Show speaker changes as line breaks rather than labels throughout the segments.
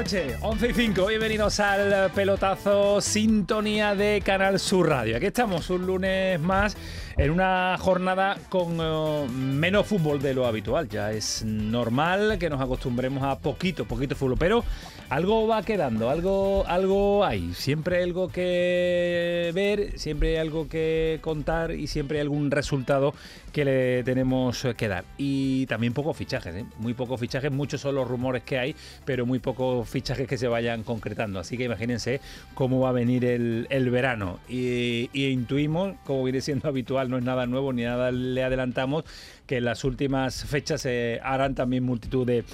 Noches. 11 y 5. Bienvenidos al pelotazo Sintonía de Canal Sur Radio. Aquí estamos un lunes más en una jornada con eh, menos fútbol de lo habitual. Ya es normal que nos acostumbremos a poquito, poquito fútbol, pero algo va quedando, algo, algo hay. Siempre hay algo que ver, siempre hay algo que contar y siempre hay algún resultado que le tenemos que dar. Y también pocos fichajes, ¿eh? muy pocos fichajes, muchos son los rumores que hay, pero muy pocos fichajes que se vayan concretando. Así que imagínense cómo va a venir el, el verano. Y, y intuimos, como viene siendo habitual, no es nada nuevo ni nada le adelantamos, que en las últimas fechas se harán también multitud de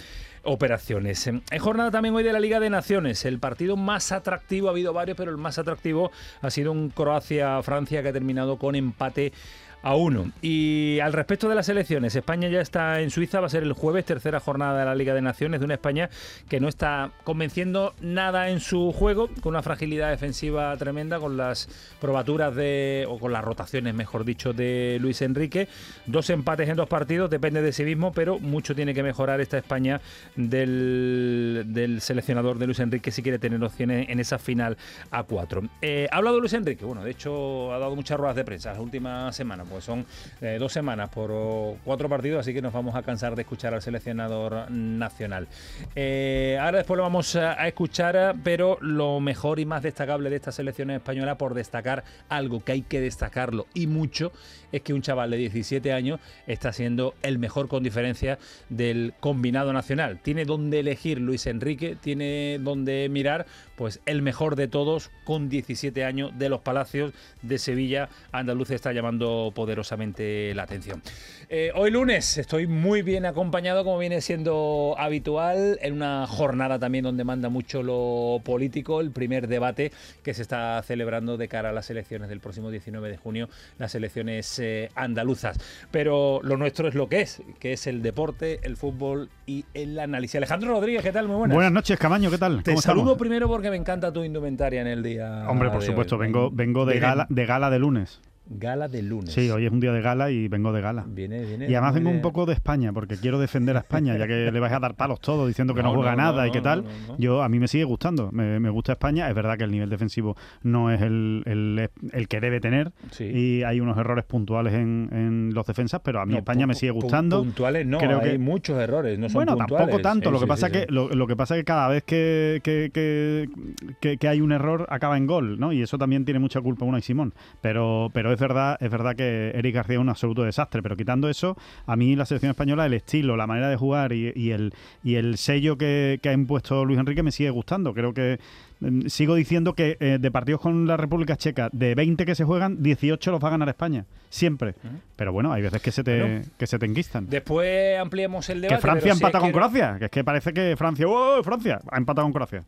operaciones. En jornada también hoy de la Liga de Naciones. El partido más atractivo, ha habido varios, pero el más atractivo ha sido un Croacia-Francia que ha terminado con empate a uno. Y al respecto de las elecciones, España ya está en Suiza, va a ser el jueves, tercera jornada de la Liga de Naciones, de una España que no está convenciendo nada en su juego, con una fragilidad defensiva tremenda, con las probaturas de, o con las rotaciones, mejor dicho, de Luis Enrique. Dos empates en dos partidos, depende de sí mismo, pero mucho tiene que mejorar esta España del, del seleccionador de Luis Enrique si quiere tener opciones en esa final a cuatro. Eh, ha hablado Luis Enrique, bueno, de hecho ha dado muchas ruedas de prensa las últimas semanas, pues son eh, dos semanas por cuatro partidos, así que nos vamos a cansar de escuchar al seleccionador nacional. Eh, ahora después lo vamos a, escuchar, pero lo mejor y más destacable de esta selección española, por destacar algo que hay que destacarlo y mucho, es que un chaval de 17 años está siendo el mejor con diferencia del combinado nacional. Tiene donde elegir Luis Enrique, tiene donde mirar, pues el mejor de todos con 17 años de los Palacios de Sevilla. Andaluz está llamando poderosamente la atención. Eh, hoy lunes estoy muy bien acompañado, como viene siendo habitual, en una jornada también donde manda mucho lo político, el primer debate que se está celebrando de cara a las elecciones del próximo 19 de junio, las elecciones eh, andaluzas. Pero lo nuestro es lo que es, que es el deporte, el fútbol y el análisis. Alejandro Rodríguez, ¿qué tal? Muy buenas.
Buenas noches, Camaño, ¿qué tal?
Te
¿Cómo
saludo
estamos?
primero porque me encanta tu indumentaria en el día.
Hombre, por supuesto,
hoy.
vengo, vengo de,
Viene
gala, de gala de lunes.
Gala de lunes.
Sí, hoy es un día de gala y vengo de gala.
Viene, viene.
Y además vengo
de-
un poco de España, porque quiero defender a España, ya que le vais a dar palos todos diciendo que no,
No,
juega
no,
nada
no,
y qué tal. Yo A mí me sigue gustando, me, me gusta España. Es verdad que el nivel defensivo no es el, el- el que debe tener
Sí.
y hay unos errores puntuales en, en los defensas, pero a mí España me sigue gustando.
Puntuales no,
Creo
hay
que-
muchos errores, no son
bueno,
puntuales.
tampoco tanto.
Sí,
lo que
sí,
pasa que lo, lo que pasa que cada vez que, que, que- hay un error acaba en gol, ¿no? Y eso también tiene mucha culpa Unai Simón. Pero, pero es verdad, es verdad que Eric García es un absoluto desastre. Pero quitando eso, a mí la selección española, el estilo, la manera de jugar y, y el y el sello que, que ha impuesto Luis Enrique me sigue gustando. Creo que mm, sigo diciendo que eh, de partidos con la República Checa, de 20 que se juegan, 18 los va a ganar España. Siempre. Pero bueno, hay veces que se te,
Bueno.
que se te enquistan.
Después ampliemos el debate.
Que Francia empata con Croacia, que es que parece que Francia, ¡oh, Francia! Ha empatado con Croacia.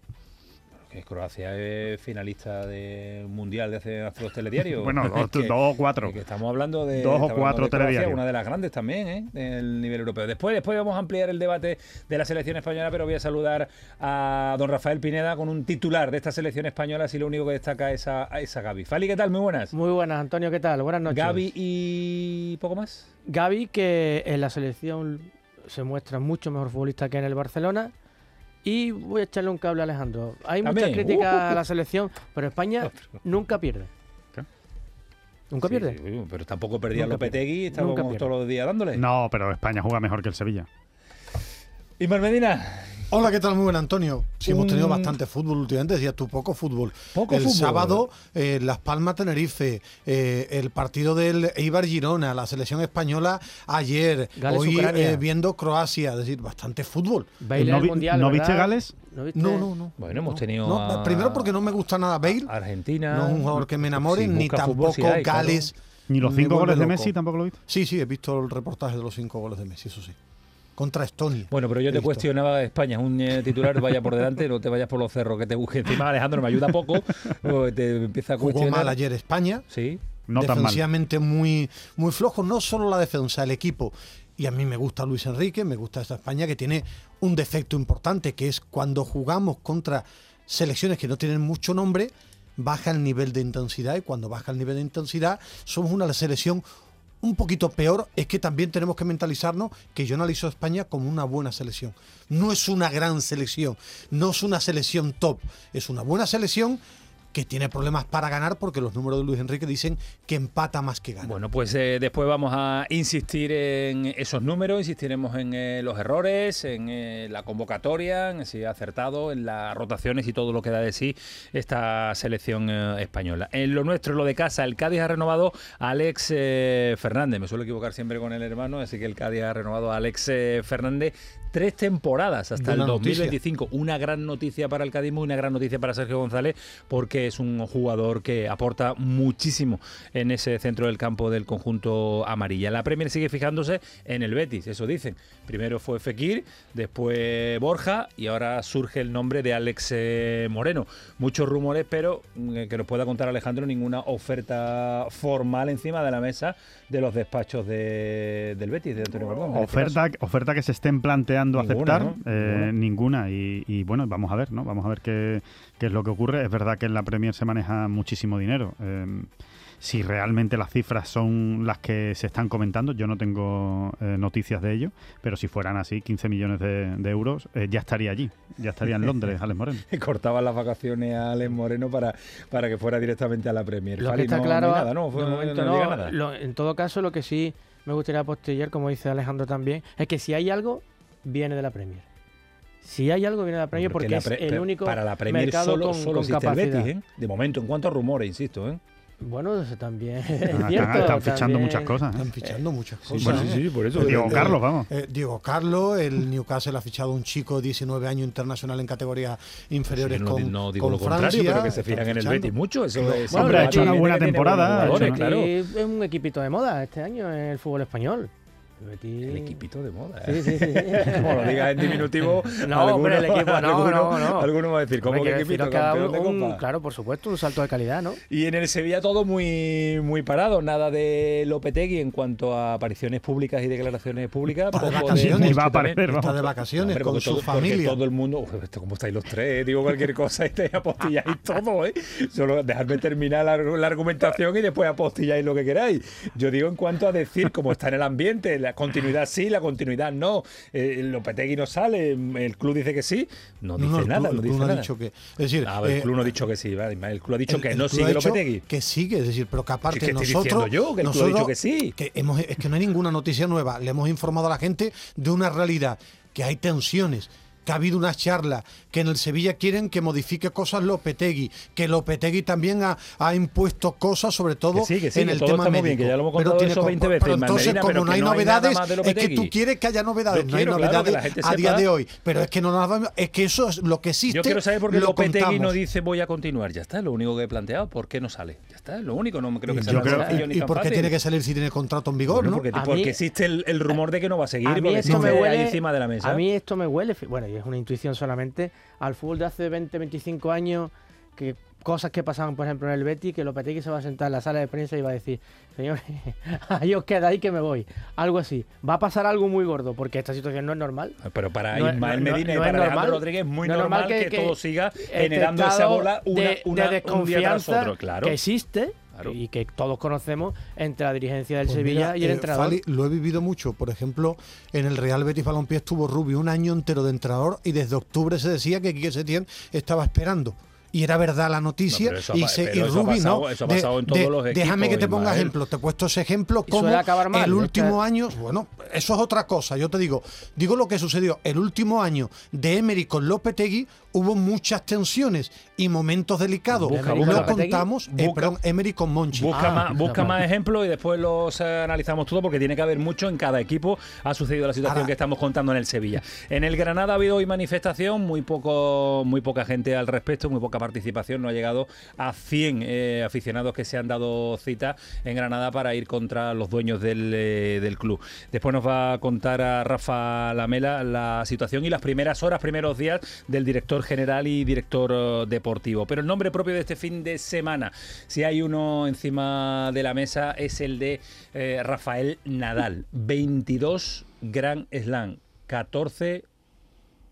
Que Croacia es finalista de mundial de hace, hace los telediarios.
Bueno, dos,
Que-
dos o cuatro.
que estamos hablando de
Dos o cuatro
de Croacia,
telediarios.
una de las grandes también, ¿eh? del nivel europeo. Después, después vamos a ampliar el debate de la selección española, pero voy a saludar a don Rafael Pineda con un titular de esta selección española, si lo único que destaca es a, es a Gaby. Fali, ¿qué tal? Muy buenas.
Muy buenas, Antonio, ¿qué tal? Buenas noches.
Gaby y poco más.
Gaby, que en la selección se muestra mucho mejor futbolista que en el Barcelona. Y voy a echarle un cable a Alejandro. Hay críticas
Uh.
a la selección, pero España nunca pierde.
¿Qué?
Nunca
Sí,
pierde.
sí, pero tampoco perdía
Nunca
Lopetegui, estábamos todos los días dándole.
No, pero España juega mejor que el Sevilla.
Ismael Medina,
Hola, ¿qué tal? Muy buen Antonio. Sí, hemos tenido
Un-
bastante fútbol últimamente, decías tú, poco fútbol.
Poco
el
fútbol.
sábado, eh, Las Palmas Tenerife, eh, el partido del Eibar Girona, la selección española ayer,
Gales,
hoy eh, viendo Croacia, es decir, bastante fútbol.
Bale
¿No
en el
vi-
Mundial,
¿no
¿verdad?
viste Gales?
¿No viste?
No, no, no.
Bueno, hemos
No.
tenido
No,
a-
primero porque no me gusta nada Bale,
Argentina.
no es un jugador que me enamore, ni tampoco
sí hay, claro.
Gales.
Ni los cinco goles de
loco.
Messi tampoco lo viste.
Sí, sí, he visto el reportaje de los cinco goles de Messi, eso sí. Contra Estonia.
Bueno, pero yo te cuestionaba España, es un eh, titular, vaya por delante, no te vayas por los cerros que te busque. Encima Alejandro me ayuda poco, te empieza a
Jugó
cuestionar.
mal ayer España,
Sí,
No tan mal.
defensivamente muy, muy flojo, no solo la defensa, el equipo. Y a mí me gusta Luis Enrique, me gusta esta España que tiene un defecto importante, que es cuando jugamos contra selecciones que no tienen mucho nombre, baja el nivel de intensidad y cuando baja el nivel de intensidad somos una selección un poquito peor, es que también tenemos que mentalizarnos que yo analizo a España como una buena selección. No es una gran selección, no es una selección top, es una buena selección que tiene problemas para ganar porque los números de Luis Enrique dicen que empata más que gana.
Bueno, pues eh, después vamos a insistir en esos números, insistiremos en eh, los errores, en eh, la convocatoria, en si ha acertado, en las rotaciones y todo lo que da de sí esta selección española. En lo nuestro, en lo de casa, el Cádiz ha renovado a Alex Fernández. Me suelo equivocar siempre con el hermano, así que el Cádiz ha renovado a Alex Fernández tres temporadas hasta
Buena
el
noticia.
2025. Una gran noticia para el Cádiz, muy una gran noticia para Sergio González, porque es un jugador que aporta muchísimo en ese centro del campo del conjunto amarilla. La Premier sigue fijándose en el Betis, eso dicen. Primero fue Fekir, después Borja y ahora surge el nombre de Alex eh, Moreno. Muchos rumores, pero mm, que nos pueda contar Alejandro, ninguna oferta formal encima de la mesa de los despachos de- del Betis, de Antonio Gordón. este.
Oferta, oferta que se estén planteando
Ninguna,
aceptar,
¿no?
eh,
Ninguna.
ninguna. Y, y bueno, vamos a ver, ¿no? Vamos a ver qué, qué es lo que ocurre. Es verdad que en la Premier se maneja muchísimo dinero. Eh, si realmente las cifras son las que se están comentando, yo no tengo eh, noticias de ello, pero si fueran así, 15 millones de, de euros, eh, ya estaría allí, ya estaría en Londres, Alex Moreno.
cortaban las vacaciones a Alex Moreno para, para que fuera directamente a la Premier.
Lo
Fali
que está
no-
claro,
no hay nada, ¿no? Fue-
de
no
momento
diga
no,
nada.
lo- en todo caso, lo que sí me gustaría apostillar, como dice Alejandro también, es que si hay algo, viene de la Premier. Si hay algo, viene de la Premier
Porque
porque,
la
es el único
para la Premier
mercado
solo,
con,
solo
con capacidad.
Betis, ¿eh? De momento, en cuanto a rumores, insisto, ¿eh?
Bueno, eso también es
Están,
cierto.
están fichando
también-
muchas cosas. ¿eh?
Están fichando muchas cosas.
bueno,
¿eh?
por eso.
Diego
Eh,
Carlos, vamos.
eh, Diego Carlos, el Newcastle ha fichado un chico de 19 años internacional en categorías inferiores
Sí, no,
con,
no digo
con
lo contrario, pero que se fijan en el. Betis mucho. Eso es,
Bueno,
Hombre, ha hecho
una buena temporada, hecho
claro.
Es un equipito de moda este año en el fútbol español. El Betis-
El equipito de moda. ¿eh?
sí, sí.
Como lo digas en diminutivo.
No,
alguno-
hombre, el equipo, no,
alguno-
no, no.
Alguno va a decir, ¿cómo que equipito? Campeón de Copa.
claro, por supuesto, un salto de calidad, ¿no?
Y en el Sevilla todo muy muy parado, nada de Lopetegui en cuanto a apariciones públicas y declaraciones públicas.
Está de
poco
vacaciones.
Va a aparecer,
Está de vacaciones
Hombre,
con su
todo-
familia.
todo el mundo, Uf, esto, ¿cómo estáis los tres? Digo cualquier cosa y te apostilláis todo, ¿eh? Solo dejadme terminar la, la argumentación y después apostilláis lo que queráis. Yo digo en cuanto a decir cómo está en el ambiente, la continuidad sí, la continuidad no. Eh, Lopetegui no sale, el club dice que sí, no dice
No, no,
nada,
club-
no dice
ha dicho que. Es decir,
Ah, el
eh,
club no ha dicho que sí, vale, el club ha dicho
el-
que
el
no sigue Lopetegui.
Que sigue, es decir, pero que aparte nosotros.
yo, que el club ha
nosotros
dicho que sí.
que hemos, es que no hay ninguna noticia nueva. Le hemos informado a la gente de una realidad, que hay tensiones. Que ha habido una charla, que en el Sevilla quieren que modifique cosas Lopetegui, que Lopetegui también ha, ha impuesto cosas, sobre todo
Que sí, que sí,
en el
todo
tema
bien,
médico.
que ya lo hemos
Pero
contado
tiene
eso
co-
20
pero
veces,
entonces, como
pero
no
que
hay
no hay
novedades,
de
es que tú quieres que haya novedades. No hay
quiero, claro,
novedades
gente
a día de hoy. Pero es que no nos es que eso es lo que existe.
Yo quiero saber por qué
lo
Lopetegui no
contamos.
dice voy a continuar. Ya está, es lo único que he planteado. ¿Por qué no sale? Ya está, es lo único. No creo que sea
¿Y por qué
fácil.
tiene que salir si tiene contrato en vigor?
Bueno,
¿no?
porque,
A
porque
mí-
existe el, el rumor de que no va a seguir,
A mí
porque
esto me huele,
ahí encima de la mesa.
A mí esto me huele, bueno, y es una intuición solamente, al fútbol de hace 20, 25 años, que cosas que pasaban, por ejemplo, en el Betis, que Lopetegui se va a sentar en la sala de prensa y va a decir, señores, ahí os quedáis que me voy. Algo así. Va a pasar algo muy gordo, porque esta situación no es normal.
Pero para
No
Ismael
no-
Medina y
no
para Alejandro
normal.
Rodríguez es muy normal, que,
que- que
todo siga
Este
generando esa bola una,
de,
una-
de
un día tras
desconfianza
otro. Claro.
que existe
Claro.
y que todos conocemos entre la dirigencia del
Pues
Sevilla
mira,
y el
eh,
entrenador.
Fali, lo he vivido mucho. Por ejemplo, en el Real Betis Balompié estuvo Rubio un año entero de entrenador y desde octubre se decía que Quique Setién estaba esperando. Y era verdad la noticia.
No,
y, se, y Rubi
pasado-
no.
eso ha
De-
pasado en
de-
todos los
Déjame que te ponga
Ismael.
ejemplo. Te he puesto ese ejemplo como
acabar mal,
el
es
último
que-
año. Bueno, eso es otra cosa. Yo te digo, digo lo que sucedió. El último año de Emery con Lopetegui hubo muchas tensiones y momentos delicados.
Busca,
no
busca.
contamos, eh, perdón, Emery con Monchi.
Busca,
Ah,
más, busca más ejemplos y después los eh, analizamos todo porque tiene que haber mucho en cada equipo. Ha sucedido la situación
Ahora-
que estamos contando en el Sevilla. En el Granada ha habido hoy manifestación, muy poco, muy poca gente al respecto, muy poca participación. No ha llegado a 100 eh, aficionados que se han dado cita en Granada para ir contra los dueños del, eh, del club. Después nos va a contar a Rafa Lamela la situación y las primeras horas, primeros días del director general y director eh, deportivo. Pero el nombre propio de este fin de semana, si hay uno encima de la mesa, es el de eh, Rafael Nadal. 22 Grand Slam, 14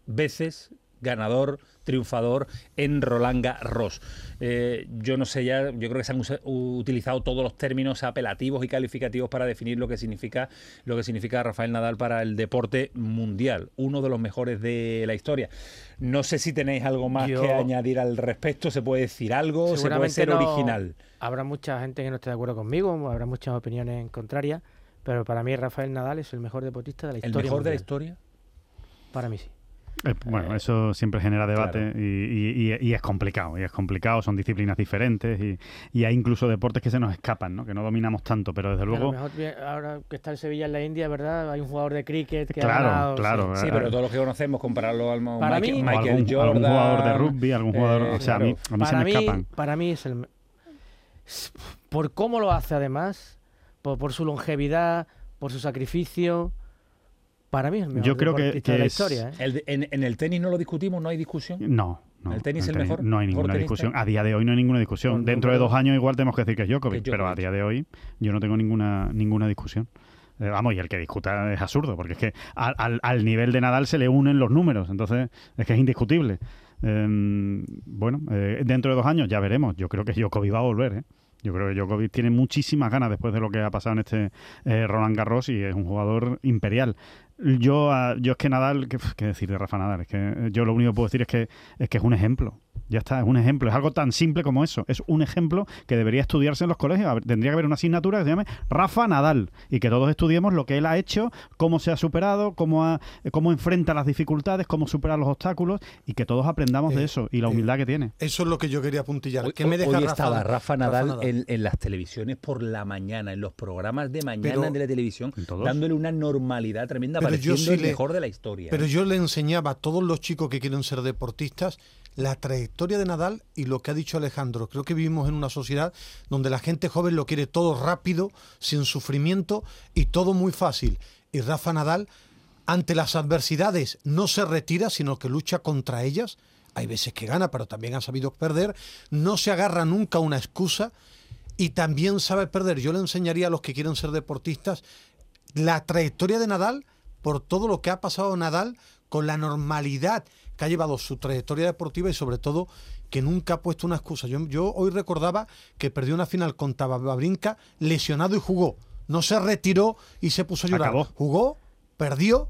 veces ganador, triunfador en Roland Garros. Eh, yo no sé ya, yo creo que se han utilizado todos los términos apelativos y calificativos para definir lo que significa lo que significa Rafael Nadal para el deporte mundial, uno de los mejores de la historia. No sé si tenéis algo más
Yo-
que añadir al respecto, se puede decir algo, se puede ser
no-
original.
Habrá mucha gente que no esté de acuerdo conmigo, habrá muchas opiniones contrarias, pero para mí Rafael Nadal es el mejor deportista de la
El
historia.
mejor de la historia.
Para mí sí.
Eh, bueno, eso siempre genera debate
claro.
y, y- y- y es complicado, y es complicado, son disciplinas diferentes y, y hay incluso deportes que se nos escapan, ¿no? que no dominamos tanto, pero desde
A lo
luego...
mejor ahora que está el Sevilla en la India, ¿verdad? Hay un jugador de cricket que ha
Claro,
ganado,
claro.
Sí,
eh,
pero
eh,
todos los que conocemos, compararlo al
Para
Michael,
mí-
Michael
algún,
Jordan,
algún jugador de rugby, algún jugador...
eh,
o sea, a mí, a mí se
para,
me
mí,
escapan.
para mí es el... Por cómo lo hace además, por, por su longevidad, por su sacrificio, para mí es el mejor
Yo creo que- que
de la
es-
historia. ¿eh?
El en, en el tenis no lo discutimos, no hay discusión.
No. no,
¿El tenis es el mejor?
No hay
¿Mejor
ninguna discusión. A día de hoy no hay ninguna discusión.
No,
Dentro de dos años igual tenemos que decir que es Djokovic,
Que
pero a día de hoy yo no tengo ninguna ninguna discusión. Eh, vamos, y el que discuta es absurdo, porque es que al, al- al nivel de Nadal se le unen los números, entonces es que es indiscutible. Eh, bueno, eh, dentro de dos años ya veremos. Yo creo que Djokovic va a volver, ¿eh? Yo creo que Djokovic tiene muchísimas ganas después de lo que ha pasado en este eh, Roland Garros y es un jugador imperial. Yo, ah, yo es que Nadal, ¿qué, qué decir de Rafa Nadal? Es que yo lo único que puedo decir es que es que es un ejemplo. Ya está, es un ejemplo. Es algo tan simple como eso. Es un ejemplo que debería estudiarse en los colegios. Ver, Tendría que haber una asignatura que se llame Rafa Nadal y que todos estudiemos lo que él ha hecho, cómo se ha superado, cómo, ha- cómo enfrenta las dificultades, cómo supera los obstáculos y que todos aprendamos de
Eh,
eso y la
eh,
humildad que tiene.
Eso es lo que yo quería apuntillar.
Hoy,
¿Qué me deja
hoy
Rafa,
estaba Rafa Nadal,
Nadal?
En, en las televisiones por la mañana, en los programas de mañana
Pero-
de la televisión, dándole una normalidad tremenda,
Pero yo
pareciendo
sí
el
le-
mejor de la historia.
Pero
¿eh?
yo le enseñaba a todos los chicos que quieren ser deportistas la trayectoria de Nadal y lo que ha dicho Alejandro. Creo que vivimos en una sociedad donde la gente joven lo quiere todo rápido, sin sufrimiento y todo muy fácil. Y Rafa Nadal, ante las adversidades, no se retira, sino que lucha contra ellas. Hay veces que gana, pero también ha sabido perder. No se agarra nunca una excusa y también sabe perder. Yo le enseñaría a los que quieren ser deportistas la trayectoria de Nadal por todo lo que ha pasado Nadal con la normalidad que ha llevado su trayectoria deportiva y sobre todo que nunca ha puesto una excusa. Yo, yo hoy recordaba que perdió una final contra Babrinka lesionado y jugó. No se retiró y se puso a llorar.
Acabó.
Jugó, perdió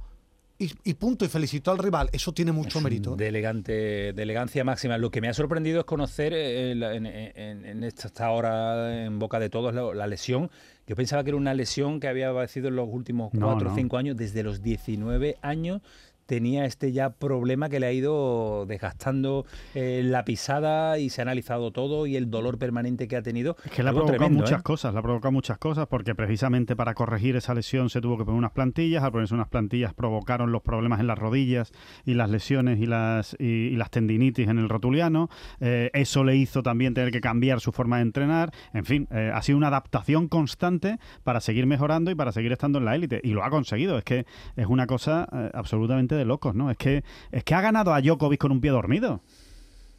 y, y punto. Y felicitó al rival. Eso tiene mucho
Es
mérito. ¿eh?
De, elegante, de elegancia máxima. Lo que me ha sorprendido es conocer eh, en, en- en esta ahora en boca de todos la, la lesión. Yo pensaba que era una lesión que había padecido en los últimos cuatro o
no.
cinco años. Desde los 19 años tenía este ya problema que le ha ido desgastando eh, la pisada y se ha analizado todo y el dolor permanente que ha tenido.
Es que le ha provocado
tremendo,
muchas
¿eh?
cosas, le ha provocado muchas cosas, porque precisamente para corregir esa lesión se tuvo que poner unas plantillas, al ponerse unas plantillas provocaron los problemas en las rodillas y las lesiones y las, y, y las tendinitis en el rotuliano, Eh, eso le hizo también tener que cambiar su forma de entrenar, en fin, ha sido una adaptación constante para seguir mejorando y para seguir estando en la élite, y lo ha conseguido, es que es una cosa absolutamente de locos, ¿no? Es que, es que ha ganado a Djokovic con un pie dormido.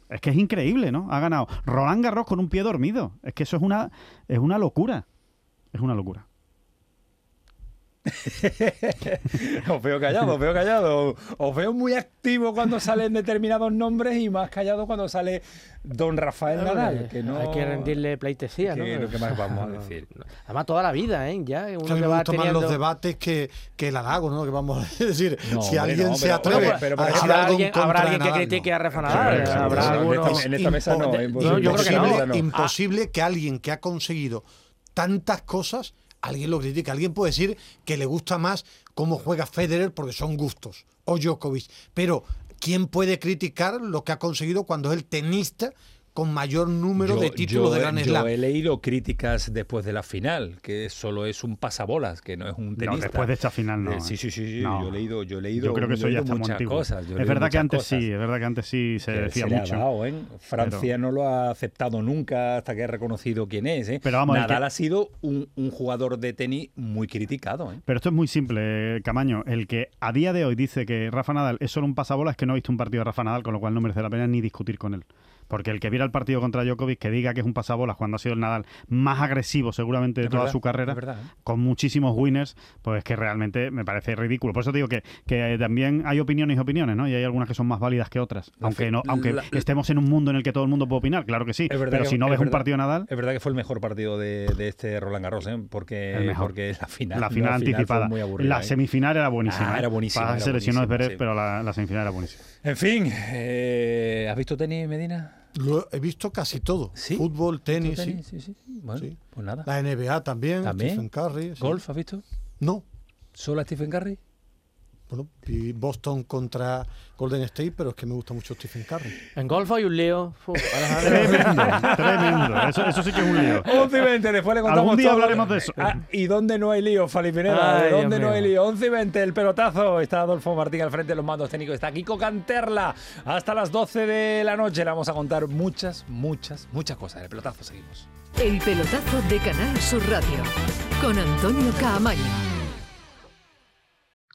Es que es increíble, ¿no? Ha ganado Roland Garros con un pie dormido. Es que eso es una, es una locura. Es una locura.
Os veo callado, os veo callado. Os veo muy activo cuando salen determinados nombres y más callado cuando sale Don Rafael Nadal.
Hombre,
Que no...
Hay que rendirle pleitesía, ¿no?
¿Qué es lo que más vamos a decir?
Además, toda la vida, ¿eh? Ya, uno
Que a mí
que
me
va teniendo...
los debates que, que el halago, ¿no? Que vamos a decir,
No,
si
hombre,
alguien
no,
se atreve
pero- pero-
a
pero-
decir
Habrá alguien, habrá que critique a Rafa Nadal.
claro,
habrá
claro.
alguno...
En esta- en esta mesa no,
Impo-
imposible.
yo creo que no.
imposible,
no.
imposible que alguien que ha conseguido tantas cosas, alguien lo critique. Alguien puede decir que le gusta más cómo juega Federer porque son gustos, o Djokovic. Pero ¿quién puede criticar lo que ha conseguido cuando es el tenista con mayor número
Yo-
de títulos
yo-
de Grand
yo
Slam?
he leído críticas después de la final, que solo es un pasabolas, que no es un
No,
tenista.
después de esta final no.
Eh, sí, sí, sí, sí,
No.
yo he leído, yo he leído,
Yo creo que
yo
eso ya está muy
muchas
antiguo.
cosas. yo
Es verdad que antes
cosas
sí, es verdad que antes sí se
que
decía
se le ha
mucho.
dado, ¿eh? Francia no lo ha aceptado nunca hasta que ha reconocido quién es. ¿eh?
Pero vamos,
Nadal
que-
ha sido un, un jugador de tenis muy criticado. ¿eh?
Pero esto es muy simple, eh, Camaño. El que a día de hoy dice que Rafa Nadal es solo un pasabola es que no ha visto un partido de Rafa Nadal, con lo cual no merece la pena ni discutir con él. Porque el que viera el partido contra Djokovic, que diga que es un pasabolas cuando ha sido el Nadal más agresivo seguramente de
Es
toda
verdad,
su carrera,
verdad, ¿eh?
con muchísimos winners, pues que realmente me parece ridículo. Por eso te digo que, que también hay opiniones y opiniones, ¿no? Y hay algunas que son más válidas que otras.
La
Aunque no, aunque
la-
estemos en un mundo en el que todo el mundo puede opinar, claro que sí.
Es
Pero
que-
si no
es
ves un partido Nadal,
Es verdad que fue el mejor partido de, de este Roland Garros, ¿eh? porque,
El mejor.
porque la final,
la final anticipada.
muy aburrida.
la
¿eh?
semifinal era buenísima.
Ah, era
¿eh?
buenísima,
Pasa que
era
se lesionó
buenísima, sí.
pero la, la semifinal era buenísima.
En fin, eh, ¿has visto tenis, Medina?
Lo he visto casi todo.
¿Sí?
Fútbol, tenis,
¿Visto
sí.
Sí, sí. Bueno, pues nada.
La NBA también,
¿También?
Stephen Curry.
¿Golf has visto?
No.
¿Solo a Stephen Curry?
Bueno, vi Boston contra Golden State, pero es que me gusta mucho Stephen Curry.
En golf hay un lío.
Tremendo, tremendo. Eso, eso sí que es un lío.
11 y 20, después le contamos
Algún día
todo.
hablaremos de eso.
Ah, ¿Y dónde no hay lío, Fali Pineda?
Ay,
¿De dónde
Dios
no hay lío? 11 y 20, el pelotazo. Está Adolfo Martín al frente de los mandos técnicos. Está Kiko Canterla. Hasta las 12 de la noche le vamos a contar muchas, muchas, muchas cosas. El pelotazo seguimos.
El pelotazo de Canal Sur Radio con Antonio Caamaño.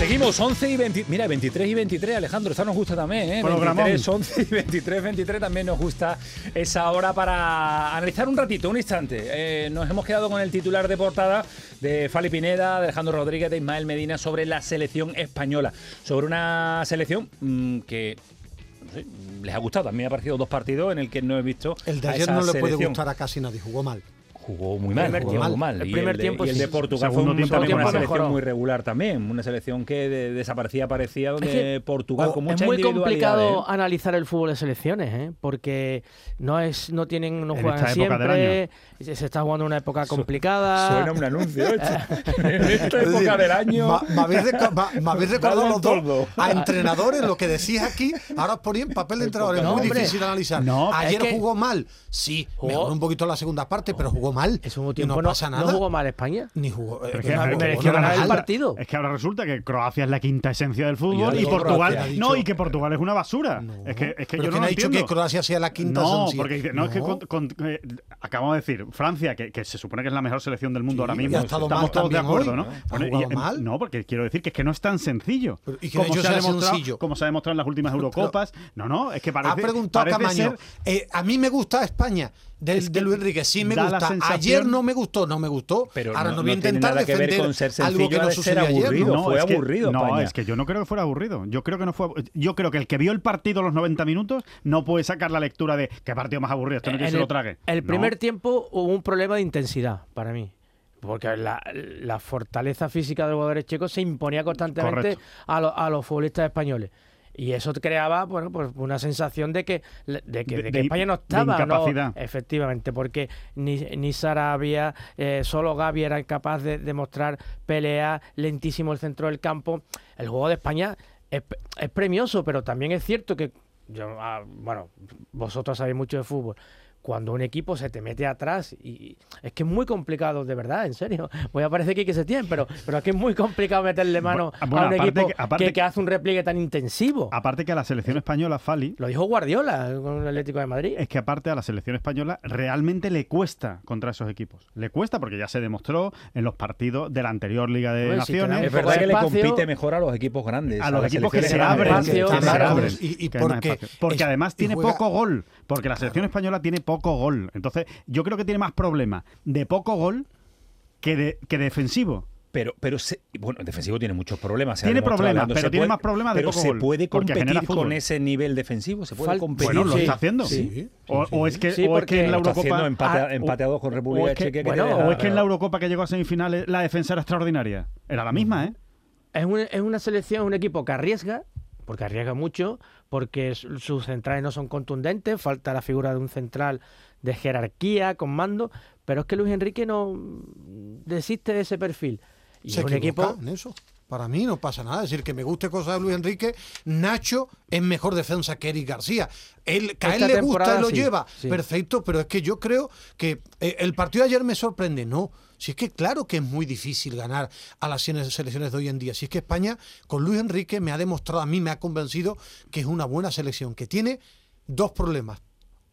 Seguimos 11 y 20, mira, 23 y 23, Alejandro, esta nos gusta también, ¿eh?
Programón.
23, 11 y 23, 23 también nos gusta esa hora para analizar un ratito, un instante. Eh, nos hemos quedado con el titular de portada de Fali Pineda, de Alejandro Rodríguez, de Ismael Medina sobre la selección española, sobre una selección mm, que les ha gustado. A mí me ha parecido dos partidos en el que no he visto
El de
a
ayer
esa
no le puede gustar a casi nadie, jugó mal.
Jugó muy mal,
Primer
jugó
tiempo.
muy mal.
El
Y
primer
de-
tiempo
y el de Portugal fue un-
tiempo
también una selección
Mejoró.
muy regular también. Una selección que de- desaparecía, parecía donde
que-
Portugal
o-
con
Es
mucha
muy
individualidad,
complicado
¿eh?
analizar el fútbol de selecciones, ¿eh? porque no es, no tienen, no
En
juegan
esta época del
siempre, se está jugando una época complicada.
Suena un anuncio. En esta época del año.
Me habéis, recordado los dos a entrenadores, lo que decís aquí, ahora os ponía en papel de entrenador, es
No,
muy
hombre.
difícil de analizar.
No,
Ayer
es
jugó mal, sí, mejoró un poquito la segunda parte, pero jugó mal.
Es un
y
tiempo
no
no,
pasa
no
nada.
jugó mal España.
Ni jugó. eh,
es que-
no,
pero
jugó
es que
nada
ganar el
mal.
partido.
Es que ahora resulta que Croacia es la quinta esencia del fútbol y Portugal no y que Portugal es una basura. es que es que
Pero
yo no
¿quién
lo
ha dicho
entiendo.
que Croacia sea la quinta
No,
esencia?
porque dice- no, es que
No.
con- con- eh, acabamos de decir Francia que, que se supone que es la mejor selección del mundo
Sí,
ahora mismo.
ha estado
Estamos
mal
todos de acuerdo,
hoy,
¿no?
¿no? ¿Ha
Bueno, y-
jugado
eh,
mal?
No, porque quiero decir que es que no es tan sencillo.
Pero, ¿y quién ha
como se ha demostrado, como se ha demostrado en las últimas Eurocopas. No, no, es que parece
ha preguntado Camaño. eh, a mí me gusta España. De,
Es que
de Luis Enrique. Sí me
da la
gusta.
sensación-
Ayer no me gustó, no me gustó.
Pero
Ahora
no-
no, voy a intentar
nada que ver
defender
con ser
algo
sencillo,
que
ha
no sucedió ayer. ¿no?
fue
es que-
aburrido,
No, es que yo no creo que fuera aburrido. Yo creo que no fue. Yo creo que el que vio el partido los 90 minutos no puede sacar la lectura de qué partido más aburrido. Esto no
En
que se
el,
lo trague.
el
No.
primer tiempo hubo un problema de intensidad para mí. Porque la, la fortaleza física de los jugadores checos se imponía constantemente a, a los futbolistas españoles. Y eso creaba bueno, pues una sensación de que, de que,
De-
de que
de-
España no
de
estaba. ¿no?
incapacidad.
Efectivamente, porque ni, ni Sarabia, eh, solo Gaby era capaz de, de mostrar pelea, lentísimo el centro del campo. El juego de España es, es premioso, pero también es cierto que, yo, ah, bueno, vosotros sabéis mucho de fútbol. Cuando un equipo se te mete atrás y es que es muy complicado, de verdad, en serio. Voy a parecer que, que se tiene, pero, pero es que es muy complicado meterle mano
bueno,
a un equipo
que- aparte
que,
que-
hace un repliegue tan intensivo.
Aparte que a la selección española, Fali,
Lo dijo Guardiola con el Atlético de Madrid.
es que aparte a la selección española realmente le cuesta contra esos equipos. Le cuesta porque ya se demostró en los partidos de la anterior Liga de
si
Naciones.
Es verdad que le compite mejor a los equipos grandes.
a los equipos que se abren,
grandes.
espacio,
que se
claro.
abren,
Y- y
que hay más
porque
espacio. porque
es-
además tiene
juega-
poco gol, porque la selección española tiene poco gol. Entonces, yo creo que tiene más problemas de poco gol que de, que de defensivo.
Pero, pero se- bueno, el defensivo tiene muchos problemas. se
Tiene problemas,
hablando.
pero
Se
tiene
puede-
más problemas de
pero
poco
se
gol,
puede competir con ese nivel defensivo. Se puede
Fal-
competir.
Bueno, lo
Sí,
está haciendo.
sí,
o, o es que,
Sí,
o es que en la Eurocopa.
haciendo empate, a-
Ah,
empate a dos con República
o es que-
bueno,
o es en la Eurocopa que llegó a semifinales la defensa era extraordinaria. Era la misma, ¿eh?
Es, un- es una selección, un equipo que arriesga, porque arriesga mucho, porque su- sus centrales no son contundentes, falta la figura de un central de jerarquía, con mando, pero es que Luis Enrique no mm, desiste de ese perfil. Y
se
es un equipo
en eso. Para mí no pasa nada. Es decir, que me guste cosas de Luis Enrique, Nacho es mejor defensa que Eric García. Él, que a él le gusta, él lo
sí,
lleva.
sí.
Perfecto, pero es que yo creo que eh, el partido de ayer me sorprende. No, si es que claro que es muy difícil ganar a las selecciones de hoy en día. Si es que España, con Luis Enrique, me ha demostrado, a mí me ha convencido que es una buena selección, que tiene dos problemas.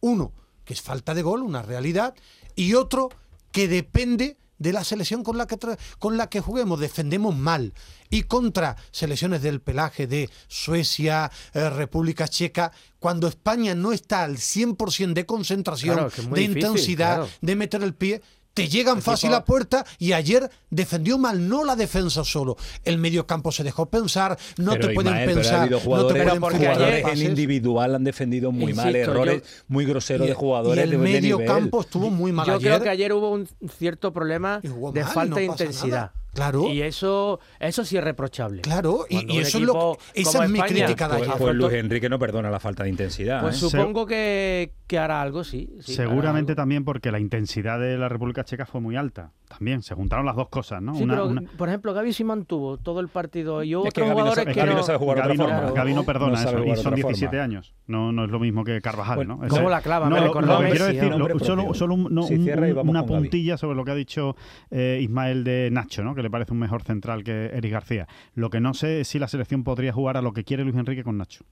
Uno, que es falta de gol, una realidad, y otro, que depende de la selección con la que con la que juguemos defendemos mal y contra selecciones del pelaje de Suecia, eh, República Checa, cuando España no está al 100% de concentración,
Claro, es
de
difícil,
intensidad,
claro.
de meter el pie, te llegan fácil a puerta y ayer defendió mal, no la defensa solo. El mediocampo se dejó pensar, no
Pero,
te pueden
Ismael, pero ha
pensar, no te pueden
porque ayer-
en individual han defendido muy mal, errores
yo-
muy groseros
Y-
de jugadores
y el
de, de
medio
nivel.
campo estuvo muy mal
Yo
ayer.
creo que ayer hubo un cierto problema de
mal,
falta
no
de intensidad.
nada. Claro.
Y eso, eso sí es reprochable.
Claro, y,
Cuando
y
un
eso es lo esa
como
es mi
España-
crítica de
Pues,
ayer.
pues Luis Enrique no perdona la falta de intensidad.
Pues
¿eh?
supongo que, que hará algo, sí.
Seguramente
algo.
también porque la intensidad de la República Checa fue muy alta. También se juntaron las dos cosas, ¿no?
Sí,
Una-
pero,
una-
por ejemplo, Gaby sí mantuvo todo el partido. Y hubo
Es que
otros
Gavi no
jugadores
sabe-
que
Gavi
no...
no sabe jugar de
Gavi
otra
no,
forma.
Gavi no perdona
No
eso. Y son
otra
17
forma.
años. No, no es lo mismo que Carvajal,
Bueno,
¿no?
¿cómo
Ese-
la clava?
No,
Me
lo,
recordó
lo
a
que quiero
Messi,
decir,
nombre
lo- solo, solo un- no, un- una puntilla sobre lo que ha dicho eh, Ismael de Nacho, ¿no? que le parece un mejor central que Eric García. Lo que no sé es si la selección podría jugar a lo que quiere Luis Enrique con Nacho.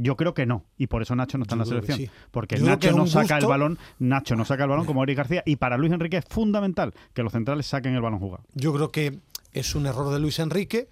Yo creo que no, y por eso Nacho no está en la selección.
sí.
Porque
Yo
Nacho no saca el balón, Nacho no saca el balón como Eric García, y para Luis Enrique es fundamental que los centrales saquen el balón jugado.
Yo creo que es un error de Luis Enrique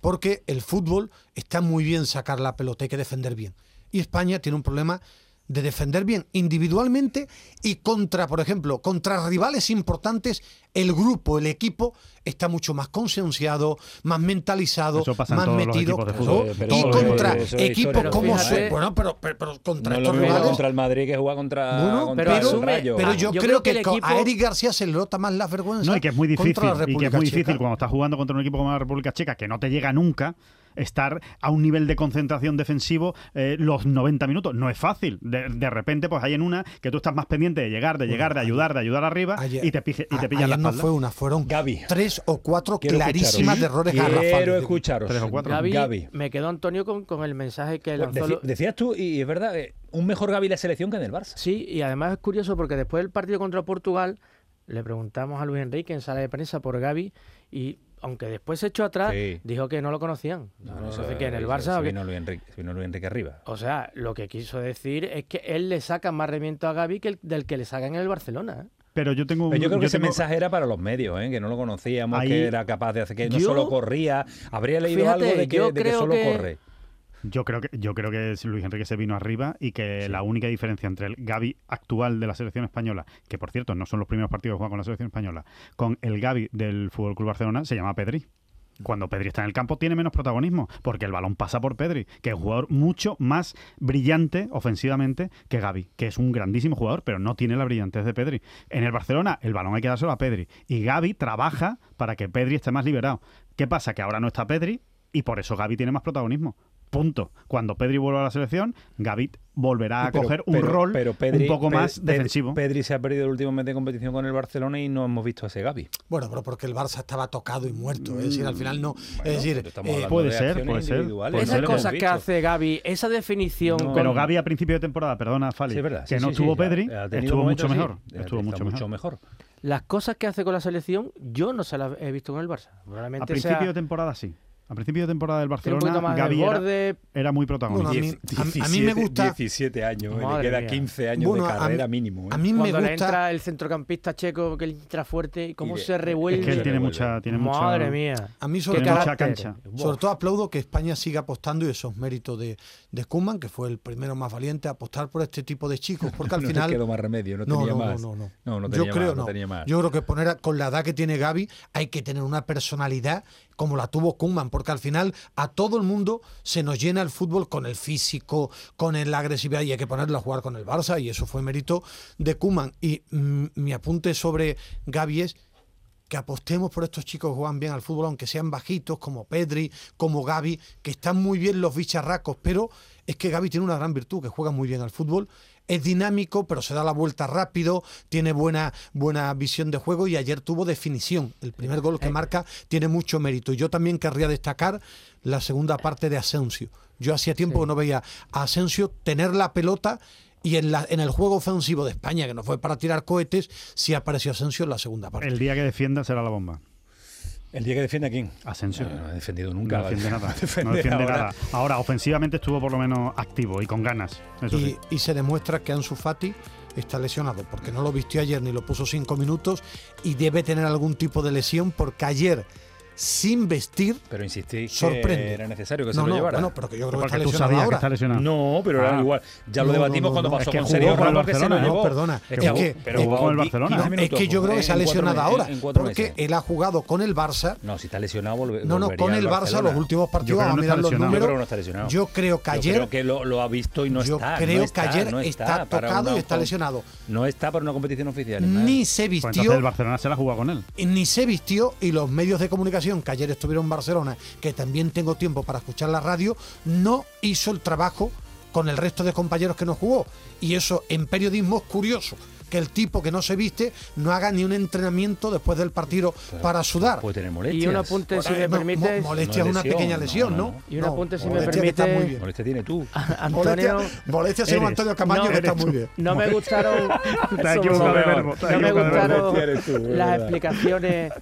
porque el fútbol está muy bien sacar la pelota, hay que defender bien. Y España tiene un problema de defender bien individualmente y contra, por ejemplo, contra rivales importantes, el grupo, el equipo está mucho más concienciado, más mentalizado,
Eso pasa en
más metido.
equipos de
claro,
fútbol.
Pero
y contra equipos como
fíjate-
bueno, pero, pero, pero contra
No es lo
estos
mismo
rivales
contra el Madrid que juega contra,
bueno,
contra
pero,
el Rayo.
pero yo,
Yo
creo,
creo
que,
equipo-
a Eric García se le nota más la vergüenza.
No, y que es muy difícil.
contra la
Y que es muy
Checa.
difícil cuando estás jugando contra un equipo como la República Checa, que no te llega nunca, estar a un nivel de concentración defensivo eh, los 90 minutos. No es fácil. De, de repente, pues hay en una que tú estás más pendiente de llegar, de llegar, de ayudar, de ayudar arriba
Ayer-
y te, pije- y te
a-
pillan la
no fue una, fueron
Gaby.
tres o cuatro
Quiero
clarísimas
escucharos.
de errores
Quiero
garrafales.
escucharos.
Tres o cuatro.
Gaby,
Gaby.
me quedó Antonio con, con el mensaje que
Pues
lanzó.
decías tú, y es verdad, eh, un mejor Gaby la selección que en el Barça.
Sí, y además es curioso porque después del partido contra Portugal le preguntamos a Luis Enrique en sala de prensa por Gaby y aunque después se echó atrás,
Sí.
dijo que no lo conocían. No,
No,
sé en el Barça... o que-
vino Luis Enrique, vino Luis Enrique arriba.
O sea, lo que quiso decir es que él le saca más rendimiento a Gaby que el, del que le sacan en el Barcelona. ¿eh?
Pero yo tengo un-
Pero yo creo que ese
tengo-
mensaje era para los medios, ¿eh? que no lo conocíamos,
Ahí-
que era capaz de hacer, que no
Yo-
solo corría. Habría leído
Fíjate,
algo de que,
yo
de que
creo
solo
que-
corre.
Yo creo que yo creo que Luis Enrique se vino arriba y que la única diferencia entre el Gaby actual de la selección española, que por cierto no son los primeros partidos que juega con la selección española, con el Gaby del Fútbol Club Barcelona se llama Pedri. Cuando Pedri está en el campo tiene menos protagonismo, porque el balón pasa por Pedri, que es un jugador mucho más brillante ofensivamente que Gaby, que es un grandísimo jugador, pero no tiene la brillantez de Pedri. En el Barcelona, el balón hay que dárselo a Pedri. Y Gaby trabaja para que Pedri esté más liberado. ¿Qué pasa? Que ahora no está Pedri y por eso Gaby tiene más protagonismo. Punto. Cuando Pedri vuelva a la selección, Gaby volverá a
Pero-
coger un
pero-
rol
pero Pedri-
un poco más
Pedri-
defensivo.
Pedri se ha perdido el último mes de competición con el Barcelona y no hemos visto a ese Gaby.
Bueno, pero porque el Barça estaba tocado y muerto. Es decir, al final no. es decir, eh,
hablando
puede
de
ser, puede ser, puede
Esas
ser,
cosas que hace Gaby, esa definición.
No,
con-
Pero Gaby a principio de temporada, perdona, Fali,
Sí, es verdad.
que
Sí,
no
sí,
estuvo
sí,
Pedri,
ha- ha tenido
estuvo mucho mejor. Estuvo mucho mejor.
mucho mejor.
Las cosas que hace con la selección, yo no se las he visto con el Barça.
A
Probablemente
principio
sea
de temporada sí. A principio de temporada del Barcelona, Gaby era,
borde.
era muy
Bueno,
protagonista.
a mí- a- a mí me gusta-
17 años, eh, le queda
mía.
15 años
Bueno,
de
a mí-
carrera mínimo. eh.
a mí me
Cuando le
gusta.
entra el centrocampista checo, que él entra fuerte y cómo
Y de-
se revuelve.
es que él tiene mucha, tiene mucha,
Madre mía.
A mí sobre
mucha cancha.
sobre todo aplaudo que España siga apostando y eso es mérito de, de Koeman, que fue el primero más valiente a apostar por este tipo de chicos, porque al
no
final
le quedó más remedio, no,
no,
tenía
no,
más.
no, no,
No, no
Yo
tenía
creo
más, no
no.
tenía más.
Yo creo que poner a- con la edad que tiene Gaby hay que tener una personalidad como la tuvo Koeman, porque al final a todo el mundo se nos llena el fútbol con el físico, con la agresividad y hay que ponerlo a jugar con el Barça y eso fue mérito de Koeman. Y mm, mi apunte sobre Gaby es que apostemos por estos chicos que juegan bien al fútbol, aunque sean bajitos, como Pedri, como Gaby, que están muy bien los bicharracos, pero es que Gaby tiene una gran virtud, que juega muy bien al fútbol, es dinámico, pero se da la vuelta rápido, tiene buena, buena visión de juego y ayer tuvo definición. El primer gol que marca tiene mucho mérito. Y yo también querría destacar la segunda parte de Asensio. Yo hacía tiempo que no veía a Asensio tener la pelota y en, la, en el juego ofensivo de España, que no fue para tirar cohetes, sí apareció Asensio en la segunda parte.
El día que defienda será la bomba.
¿El día que defiende a quién?
Asensio.
No, no ha defendido nunca.
No defiende nada. No defiende
ahora.
nada. Ahora, ofensivamente estuvo por lo menos activo y con ganas. Eso sí.
y, y se demuestra que Ansu Fati está lesionado porque no lo vistió ayer ni lo puso cinco minutos y debe tener algún tipo de lesión porque ayer sin vestir
Pero insistí que
sorprende.
era necesario que se
no,
lo
no,
llevara.
bueno, pero que yo creo que está lesionado
que
ahora.
está lesionado.
No, pero era
Ah.
igual. Ya lo
No,
debatimos
no,
cuando
no, no.
pasó
Es que
con
jugó
Sergio
con el
Ramos que se lo
no, perdona.
Es que,
que-
pero jugó
con el Barcelona.
15
No, es que yo creo que se ha lesionado ahora porque
meses.
él ha jugado con el Barça
No, si está lesionado, volve,
no, no, con el Barça los últimos
Yo
partidos,
creo
vamos a
no
mirar los.
Yo creo que
números.
no.
Yo creo que
Yo
ayer
creo que lo, ha visto y no
yo
está.
creo
no
que ayer
no
está tocado y está lesionado.
No está para una competición oficial.
Ni se
Pues
vistió
el Barcelona se la juega con él.
ni se vistió y los medios de comunicación que ayer estuvieron en Barcelona, que también tengo tiempo para escuchar la radio, no hizo el trabajo con el resto de compañeros que no jugó. Y eso en periodismo es curioso, que el tipo que no se viste no haga ni un entrenamiento después del partido para sudar.
Puede tener molestias.
Y un apunte, si me
no,
permites.
mo- molestia
No
es una
lesión,
pequeña lesión,
no,
¿no?
no.
Y un apunte, si me
molestia que está
permite.
muy bien.
Molestia tiene tú.
Molestia,
Antonio,
molestia se llama
Eres.
Antonio Camaño, que está muy bien.
no me gustaron. No me las explicaciones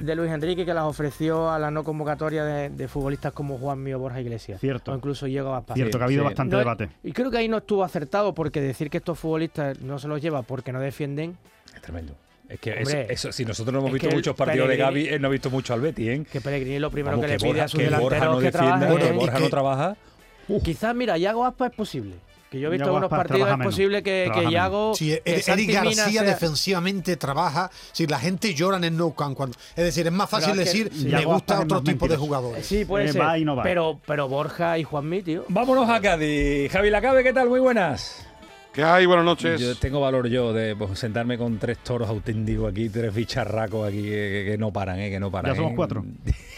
de Luis Enrique que las ofreció a la no convocatoria de, de futbolistas como Juan Mío Borja Iglesias.
Cierto.
O incluso Diego Aspas.
Cierto que ha habido
sí.
bastante
No,
debate.
Y creo que ahí no estuvo acertado porque decir que estos futbolistas no se los lleva porque no defienden,
Es tremendo. Es que
Hombre,
eso, eso- si nosotros no hemos visto muchos partidos de Gaby, él no ha visto mucho al Betty, ¿eh?
que Pellegrini lo primero
Vamos,
que le
que
pide
Borja-
a
Borja
delanteros
no
que
que
Bueno,
Borja
que-
no trabaja.
Quizás, mira, Yago Aspas es posible. Que yo he visto
Aspas
partidos, es posible que, que. Yago.
Sí,
que
Eric García
sea-
defensivamente trabaja. Si la gente llora en el Nou Camp cuando, es decir, es más fácil
es que-
decir
sí.
me
Yago
gusta otro tipo de jugadores.
Sí, puede
Eh,
ser.
va y no va.
Pero, pero Borja y Juanmi, tío.
Vámonos a Cádiz. Javi Lacabe, ¿qué tal? Muy buenas.
¿Qué hay? Buenas noches.
Yo tengo valor yo de pues, sentarme con tres toros auténticos aquí, tres bicharracos aquí que, que- que no paran, ¿eh? Que no paran.
Ya somos
¿eh?
cuatro.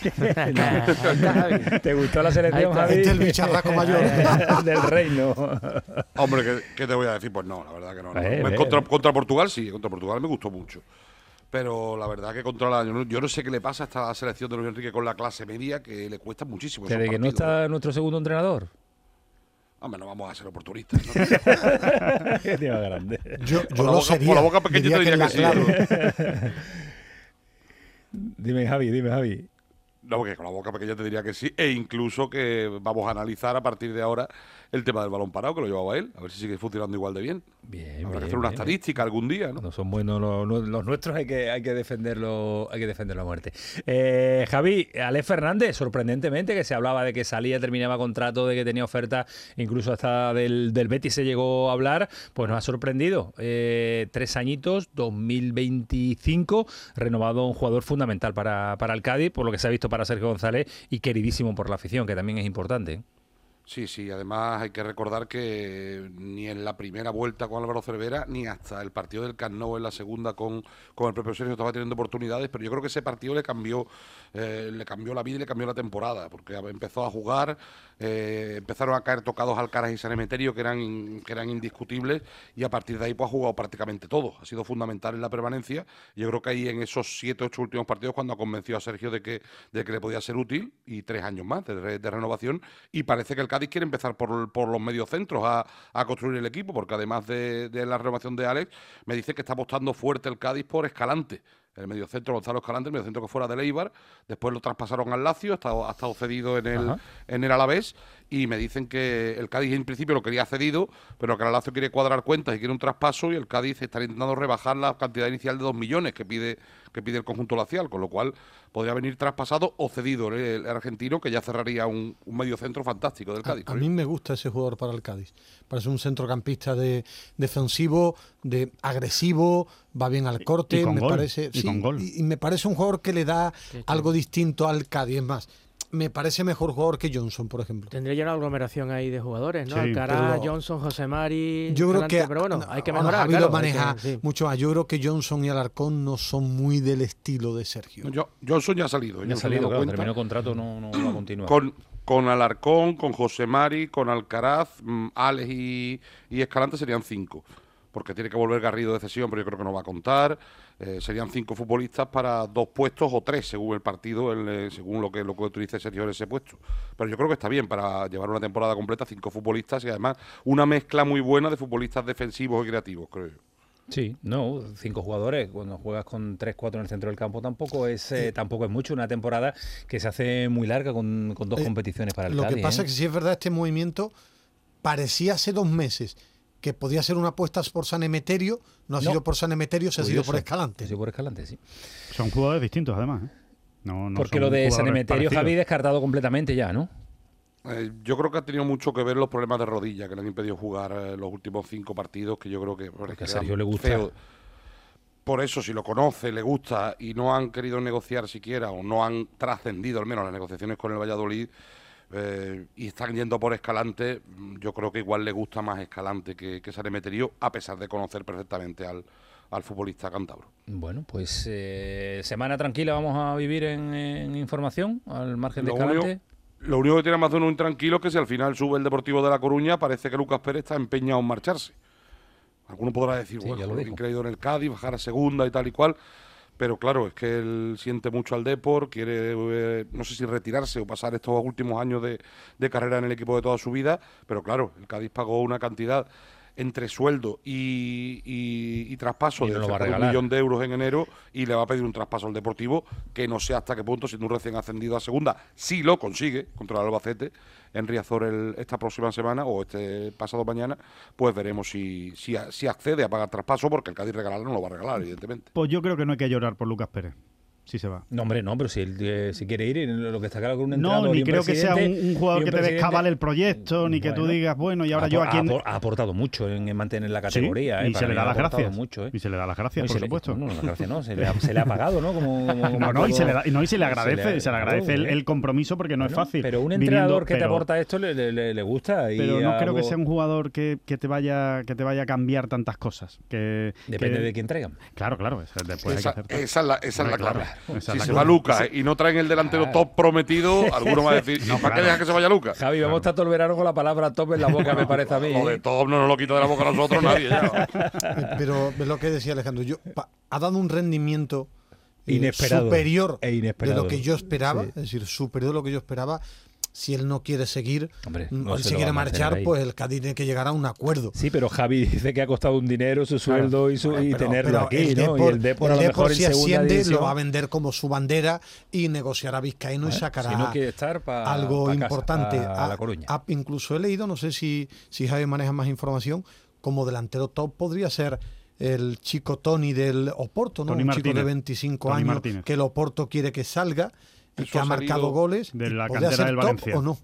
¿Te gustó la selección. Javi?
Este es el bicharraco mayor.
Del reino.
Hombre, ¿qué, qué te voy a decir? Pues no, la verdad que no.
Eh, eh,
contra,
eh.
contra Portugal sí, contra Portugal me gustó mucho. Pero la verdad que contra la. Yo no, yo no sé qué le pasa a esta selección de Luis Enrique con la clase media que le cuesta muchísimo.
Desde que no está nuestro segundo entrenador.
Hombre, no vamos a ser oportunistas. ¿no?
Qué tío grande.
Yo, yo
Con la
lo
boca-
sería.
la boca pequeñita
Diría que
diría
la
que sí.
clave.
Dime, Javi, dime, Javi.
No, porque con la boca pequeña te diría que sí, e incluso que vamos a analizar a partir de ahora el tema del balón parado, que lo llevaba él, a ver si sigue funcionando igual de bien.
Bien,
Habrá que hacer una
bien.
estadística algún día, ¿no?
Cuando son buenos los, los- los nuestros hay que, hay que defenderlo, hay que defenderlo a muerte. Eh, Javi, Alex Fernández, sorprendentemente, que se hablaba de que salía, terminaba contrato, de que tenía oferta, incluso hasta del, del Betis se llegó a hablar, pues nos ha sorprendido. Eh, tres añitos, 2025, renovado un jugador fundamental para, para el Cádiz, por lo que se ha visto para Sergio González y queridísimo por la afición, que también es importante.
Sí, sí, además hay que recordar que ni en la primera vuelta con Álvaro Cervera, ni hasta el partido del Camp Nou en la segunda con, con el propio Sergio estaba teniendo oportunidades, pero yo creo que ese partido le cambió, eh, le cambió la vida y le cambió la temporada, porque empezó a jugar, eh, empezaron a caer tocados Alcaraz y San Emeterio que eran, que eran indiscutibles, y a partir de ahí pues ha jugado prácticamente todo, ha sido fundamental en la permanencia, yo creo que ahí en esos siete, ocho últimos partidos cuando convenció a Sergio de que, de que le podía ser útil, y tres años más de, de renovación, y parece que el Cádiz quiere empezar por, por los mediocentros a, a construir el equipo, porque además de, de la renovación de Alex, me dice que está apostando fuerte el Cádiz por Escalante. El mediocentro Gonzalo Escalante, el mediocentro que fuera del Eibar, después lo traspasaron al Lazio, ha estado, ha estado cedido en el,
Ajá.
en el Alavés, y me dicen que el Cádiz en principio lo quería cedido, pero que el Lazio quiere cuadrar cuentas y quiere un traspaso, y el Cádiz está intentando rebajar la cantidad inicial de 2 millones que pide, que pide el conjunto lacial, con lo cual podría venir traspasado o cedido el, el argentino, que ya cerraría un, un mediocentro fantástico del Cádiz.
A mí me gusta ese jugador para el Cádiz. Parece un centrocampista de defensivo, de agresivo, va bien al corte,
con
me
gol,
parece
y
sí,
con gol.
y- y me parece un jugador que le da algo distinto al Cádiz. Es más, me parece mejor jugador que Johnson, por ejemplo.
Tendría ya una aglomeración ahí de jugadores, ¿no?
Sí,
Alcaraz,
pero-
Johnson, José Mari.
Yo creo que
Pero bueno, hay que mejorar. Claro, que-
maneja
sí.
mucho más. Yo creo que Johnson y Alarcón no son muy del estilo de Sergio.
Yo, Johnson ya ha salido.
Ya ha salido, claro, terminó contrato, no, no va a continuar.
Con, con Alarcón, con José Mari, con Alcaraz, mm, Alex y, y Escalante serían cinco. Porque tiene que volver Garrido de cesión, pero yo creo que no va a contar. Eh, serían cinco futbolistas para dos puestos o tres, según el partido, el, eh, según lo que, lo que utilice Sergio en ese puesto. Pero yo creo que está bien para llevar una temporada completa, cinco futbolistas y además una mezcla muy buena de futbolistas defensivos y creativos, creo yo.
Sí, no, cinco jugadores. Cuando juegas con tres, cuatro en el centro del campo tampoco es eh, tampoco es mucho. Una temporada que se hace muy larga con, con dos
Eh,
competiciones para el
Lo
Cádiz.
que pasa
¿eh?
es que si es verdad, este movimiento parecía hace dos meses que podía ser una apuesta por San Emeterio, no ha
No.
sido por San Emeterio, se ha sido por Escalante.
Ha sido por Escalante, sí.
Son jugadores distintos, además. ¿eh? No, no
Porque
son
lo de San Emeterio,
parecidos.
Javi, descartado completamente ya, ¿no?
Eh, yo creo que ha tenido mucho que ver los problemas de rodilla que le han impedido jugar eh, los últimos cinco partidos, que yo creo que...
Porque a
que eran
Sergio le gusta.
Por eso, si lo conoce, le gusta y no han querido negociar siquiera o no han trascendido al menos las negociaciones con el Valladolid eh, y están yendo por Escalante, mm, yo creo que igual le gusta más Escalante que, que San Emeterio, a pesar de conocer perfectamente al, al futbolista cántabro.
Bueno, pues eh, semana tranquila vamos a vivir en, en información, al margen de Escalante.
único, lo único que tiene más de uno intranquilo es que si al final sube el Deportivo de La Coruña, parece que Lucas Pérez está empeñado en marcharse. Alguno podrá decir,
Sí,
bueno,
lo
increído en el Cádiz, bajar a segunda y tal y cual. Pero claro, es que él siente mucho al Depor, quiere, eh, no sé si retirarse o pasar estos últimos años de, de carrera en el equipo de toda su vida. Pero claro, el Cádiz pagó una cantidad entre sueldo y, y- y traspaso
Y no
de cerca de un millón de euros en enero y le va a pedir un traspaso al Deportivo que no sé hasta qué punto, siendo un recién ascendido a segunda, si lo consigue contra el Albacete en Riazor el- esta próxima semana o este pasado mañana, pues veremos si, si, si accede a pagar traspaso porque el Cádiz regalar no lo va a regalar, evidentemente.
Pues yo creo que no hay que llorar por Lucas Pérez, si se va.
No, hombre, no, pero si él eh, si quiere ir, lo que está claro que un
No,
entrenador y
ni
un
creo que sea un, jugador
y un
que te descabale el proyecto, ni que tú digas, bueno, y ahora
ha
yo aquí... en-
ha ha aportado mucho en, en mantener la
Sí,
categoría. eh,
y
para
se le da las gracias.
Mucho, eh.
Y se le da las gracias,
No, y
por
se le-
supuesto.
no, las gracias no, se le ha, se le ha pagado, ¿no? Como, como-
No, no, y se le, da- y no, y se le agradece,
se le-
se le agradece el, compromiso porque no es fácil.
Pero un
viniendo-
entrenador que te
pero-
aporta esto le, le- le- le gusta. y
Pero no creo que sea un jugador que, que te vaya que te vaya a cambiar tantas cosas. Que,
Depende de quién traigan.
Claro, claro. esa- después
Esa,
hay que acertar.
esa es la, esa es la
Hombre,
clave.
Claro,
si se va Lucas y no traen el delantero
Claro.
top prometido, alguno va a decir, ¿y
No,
para qué dejas que se vaya Lucas?
Javi, vamos a estar todo el verano con la palabra top en la boca, me parece a mí.
Lo de
¿eh?
top no nos lo quita de la boca a nosotros nadie. ya.
Eh, Pero es lo que decía Alejandro, yo, pa- ha dado un rendimiento eh,
Inesperado.
superior
E
de lo que yo esperaba,
Sí.
es decir, superior de lo que yo esperaba. Si él no quiere seguir,
Hombre,
mm,
no
él
se
si quiere
hacer
marchar, pues el Cádiz tiene que llegar a un acuerdo.
Sí, pero Javi dice que ha costado un dinero su sueldo y, su, y tenerlo
pero
aquí,
el
¿no? y el Depor a lo
el
mejor
Depor, si asciende,
división.
lo va a vender como su bandera y negociará Vizcaíno y sacará
si no quiere estar pa-
algo
pa casa,
importante.
a
Ah,
La Coruña.
ah, incluso he leído, no sé si, si Javi maneja más información, como delantero top podría ser el chico Tony del Oporto, ¿no?
Tony
un chico de
Martínez.
25
Tony
años
Martínez.
que el Oporto quiere que salga y que ha
ha
marcado goles.
de la cantera
ser
del
top
Valencia.
o no.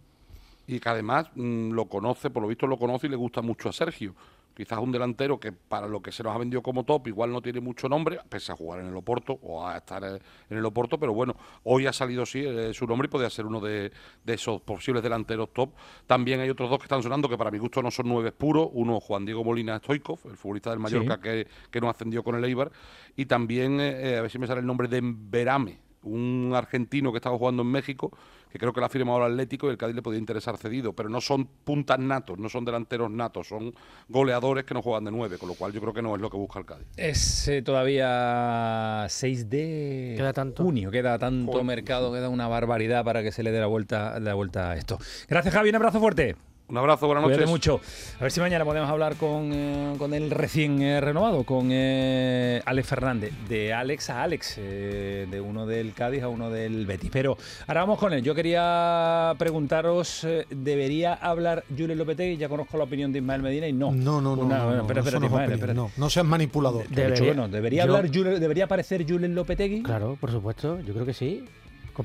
y que además mm, lo conoce, por lo visto lo conoce y le gusta mucho a Sergio. Quizás un delantero que para lo que se nos ha vendido como top igual no tiene mucho nombre, pese a jugar en el Oporto o a estar eh, en el Oporto, pero bueno, hoy ha salido sí eh, su nombre y podría ser uno de, de esos posibles delanteros top. También hay otros dos que están sonando que para mi gusto no son nueve puros, uno Juan Diego Molina Stoikov, el futbolista del Mallorca que, que nos ascendió con el Eibar, y también, eh, eh, a ver si me sale el nombre de Verame, un argentino que estaba jugando en México, que creo que la ha firmado el Atlético y el Cádiz le podía interesar cedido, pero no son puntas natos, no son delanteros natos, son goleadores que no juegan de nueve, con lo cual yo creo que no es lo que busca el Cádiz.
Es eh, todavía 6 de
Queda tanto.
junio, queda tanto
Joder.
mercado, queda una barbaridad para que se le dé la vuelta, la vuelta a esto. Gracias Javi, un abrazo fuerte.
Un abrazo, buenas
Cuídate
noches.
mucho. A ver si mañana podemos hablar con, eh, con el recién eh, renovado, con eh, Alex Fernández. De Alex a Alex, eh, de uno del Cádiz a uno del Betis. Pero ahora vamos con él. Yo quería preguntaros, eh, ¿debería hablar Julio Lopetegui? Ya conozco la opinión de Ismael Medina y no.
No, no, no.
Una-
no,
espera,
eso
espérate,
no es
Ismael, espérate.
no, no seas manipulador.
De hecho,
Debería-
bueno, ¿debería,
yo-
hablar Julio- ¿Debería aparecer Julen Lopetegui?
Claro, por supuesto, yo creo que sí.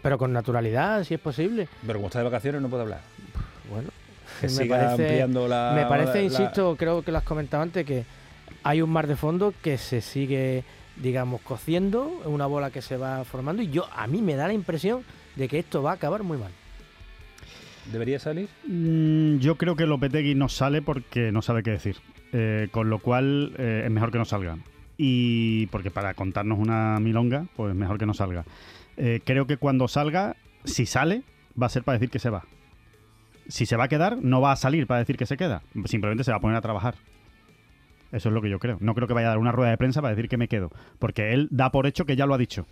Pero con naturalidad, si es posible.
Pero como está de vacaciones no puede hablar.
Bueno,
Que
me
siga
parece,
ampliando la...
me parece
la-
insisto, creo que lo has comentado antes, que hay un mar de fondo que se sigue, digamos, cociendo, una bola que se va formando y yo a mí me da la impresión de que esto va a acabar muy mal.
¿Debería salir?
Mm, yo creo que Lopetegui no sale porque no sabe qué decir. Eh, con lo cual eh, es mejor que no salga. Y porque para contarnos una milonga, pues mejor que no salga. Eh, creo que cuando salga, si sale, va a ser para decir que se va. Si se va a quedar, no va a salir para decir que se queda. Simplemente se va a poner a trabajar. Eso es lo que yo creo. No creo que vaya a dar una rueda de prensa para decir que me quedo. Porque él da por hecho que ya lo ha dicho.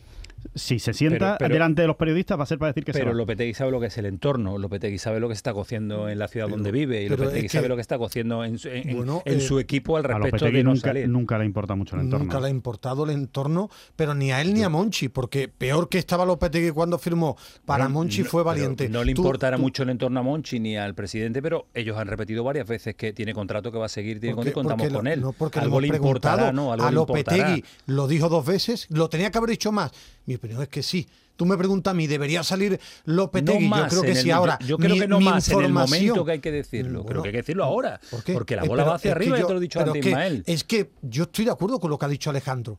Si se sienta
Pero- pero-
delante de los periodistas, va a ser para decir que se
Pero
va.
Lopetegui sabe lo que es el entorno, Lopetegui sabe lo que se está cociendo en la ciudad donde vive y Lopetegui
es que-
sabe lo que está cociendo en su, en- en-
Bueno,
en
eh,
su equipo al respecto de no
nunca,
salir.
nunca le importa mucho el entorno.
Nunca le ha importado el entorno, pero ni a él ni a Monchi, porque peor que estaba Lopetegui cuando firmó para
Bueno,
Monchi
no-
fue valiente.
No le importará
tú-
mucho el entorno a Monchi ni al presidente, pero ellos han repetido varias veces que tiene contrato que va a seguir, tiene
porque-
contrato y contamos
porque
con él.
No, porque
Algo
le hemos preguntado
¿no? Algo
a. Lopetegui, lo dijo dos veces, lo tenía que haber dicho más. Mi opinión es que sí. Tú me preguntas a mí, ¿debería salir Lopetegui?
No más
yo creo que sí.
el-
Ahora,
yo, yo creo
mi-
que no más en el momento que hay que decirlo.
Bueno,
creo que hay que decirlo ahora. Porque la
Eh,
bola
pero
va hacia arriba, ya
yo-
te lo he dicho antes, Ismael.
Es que yo estoy de acuerdo con lo que ha dicho Alejandro.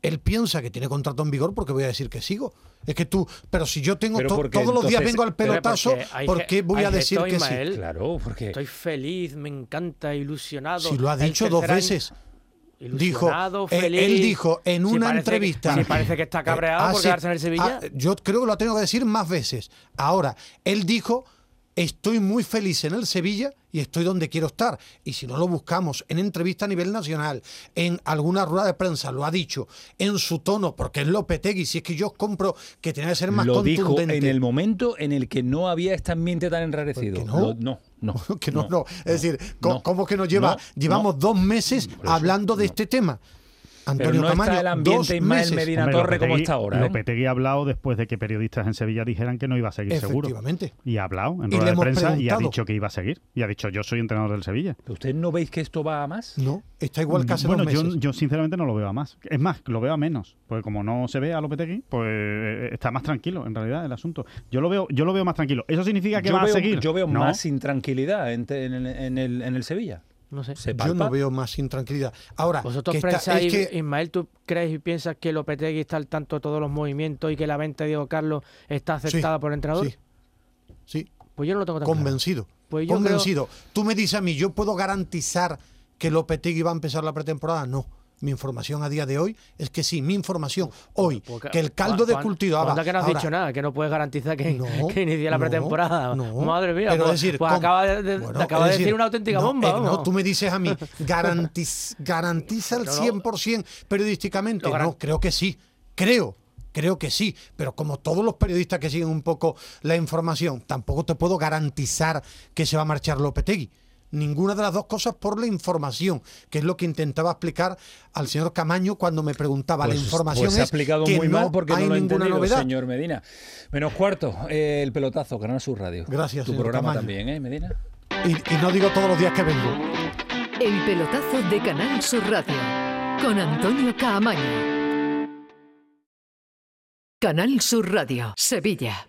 Él piensa que tiene contrato en vigor porque voy a decir que sigo. Es que tú, pero si yo tengo
Pero
to-
porque
todos los días vengo al pelotazo,
porque
¿por qué voy a decir que sí?
Claro, porque
Estoy feliz, me encanta, ilusionado.
Si lo ha dicho dos veces. Dijo,
Ilusionado,
eh,
feliz.
él dijo en
Si
una
parece que-
entrevista.
si parece que está cabreado
Ah,
por quedarse en el Sevilla.
Ah, yo creo que lo tengo que decir más veces. Ahora, él dijo. Estoy muy feliz en el Sevilla y estoy donde quiero estar. Y si no lo buscamos en entrevista a nivel nacional, en alguna rueda de prensa, lo ha dicho, en su tono, porque es Lopetegui, si es que yo compro que tenía que ser más
lo dijo
contundente.
en el momento en el que no había este ambiente tan enrarecido.
¿Por qué no?
Lo- no, no.
que no, no. Es decir,
no,
¿cómo que nos lleva? Llevamos dos meses hablando de este tema.
Pero
Antonio
no
Camaño,
está el
dos
ambiente Ismael
meses.
Medina
Hombre,
Torre como está ahora. ¿eh?
Lopetegui ha hablado después de que periodistas en Sevilla dijeran que no iba a seguir seguro.
Efectivamente.
Y ha hablado en rueda de prensa y ha dicho que iba a seguir. Y ha dicho, yo soy entrenador del Sevilla.
¿Pero ¿Ustedes no veis que esto va a más?
No, está igual que hace
bueno,
dos
yo,
meses.
yo sinceramente no lo veo a más. Es más, lo veo a menos. Porque como no se ve a Lopetegui, pues eh, está más tranquilo en realidad el asunto. Yo lo veo, yo lo veo más tranquilo. ¿Eso significa que
yo
va
veo,
a seguir?
Yo veo
No.
más intranquilidad en, en el, en, el, en el Sevilla.
No sé.
Se
Yo no veo más intranquilidad. Ahora,
Vosotros
que está-
pensáis,
es que
Ismael, ¿tú crees y piensas que Lopetegui está al tanto de todos los movimientos y que la venta de Diego Carlos está aceptada por el entrenador?
sí, sí,
Pues yo no lo tengo tan claro.
convencido.
Pues yo
convencido. Tú me dices a mí, ¿yo puedo garantizar que Lopetegui va a empezar la pretemporada? No. Mi información a día de hoy es que sí, mi información hoy,
Porque-
que el caldo de cultivo ahora-
que no has
ahora-
dicho nada, que no puedes garantizar que,
No,
que inicie la pretemporada.
no.
Madre mía,
Pero
pues,
es decir,
pues
con-
acaba de,
Bueno,
acaba de decir
decir,
una auténtica
no,
bomba.
eh, no, tú me dices a mí, garantiz- garantiza el
No, no.
100% periodísticamente. No, creo que sí. Creo Creo que sí, pero como todos los periodistas que siguen un poco la información, tampoco te puedo garantizar que se va a marchar Lopetegui. Ninguna de las dos cosas por la información, que es lo que intentaba explicar al señor Camaño cuando me preguntaba. la
Pues-
información
pues se ha
es
explicado
que
muy
no
mal porque
hay
no lo ha
ninguna
entendido,
novedad.
señor Medina. Menos cuarto, eh, el pelotazo, Canal Sur Radio.
Gracias,
Tu
señor
programa
Camaño.
también, ¿eh, Medina?
Y, y no digo todos los días que vengo.
El pelotazo de Canal Sur Radio con Antonio Caamaño. Canal Sur Radio, Sevilla.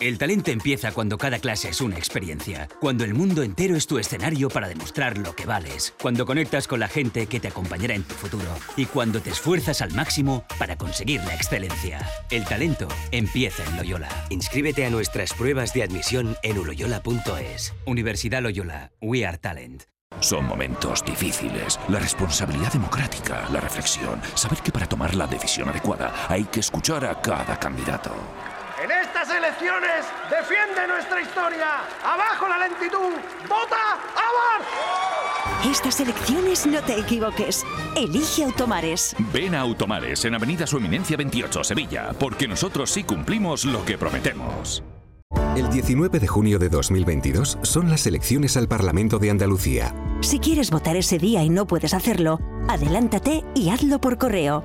El talento empieza cuando cada clase es una experiencia, cuando el mundo entero es tu escenario para demostrar lo que vales, cuando conectas con la gente que te acompañará en tu futuro y cuando te esfuerzas al máximo para conseguir la excelencia. El talento empieza en Loyola. Inscríbete a nuestras pruebas de admisión en uloyola.es. Universidad Loyola, We Are Talent.
Son momentos difíciles. La responsabilidad democrática, la reflexión, saber que para tomar la decisión adecuada hay que escuchar a cada candidato.
Estas elecciones defiende nuestra historia. Abajo la lentitud. Vota a Vox.
Estas elecciones no te equivoques. Elige Automares.
Ven a Automares en Avenida Su Eminencia 28, Sevilla, porque nosotros sí cumplimos lo que prometemos.
El 19 de junio de 2022 son las elecciones al Parlamento de Andalucía.
Si quieres votar ese día y no puedes hacerlo, adelántate y hazlo por correo.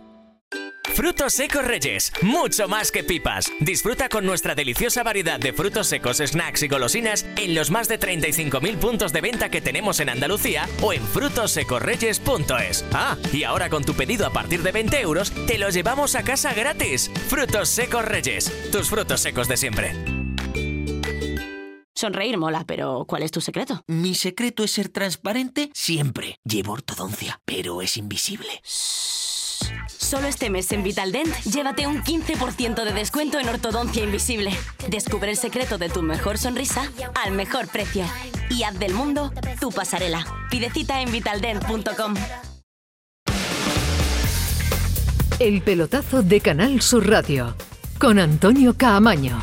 Frutos secos Reyes, mucho más que pipas. Disfruta con nuestra deliciosa variedad de frutos secos, snacks y golosinas en los más de 35.000 puntos de venta que tenemos en Andalucía o en frutosecorreyes.es. Ah, y ahora con tu pedido a partir de 20 euros, te lo llevamos a casa gratis. Frutos secos Reyes, tus frutos secos de siempre.
Sonreír mola, pero ¿cuál es tu secreto?
Mi secreto es ser transparente siempre. Llevo ortodoncia, pero es invisible.
Solo este mes en Vitaldent, llévate un 15% de descuento en ortodoncia invisible. Descubre el secreto de tu mejor sonrisa al mejor precio. Y haz del mundo tu pasarela. Pide cita en vitaldent.com.
El pelotazo de Canal Sur Radio con Antonio Caamaño.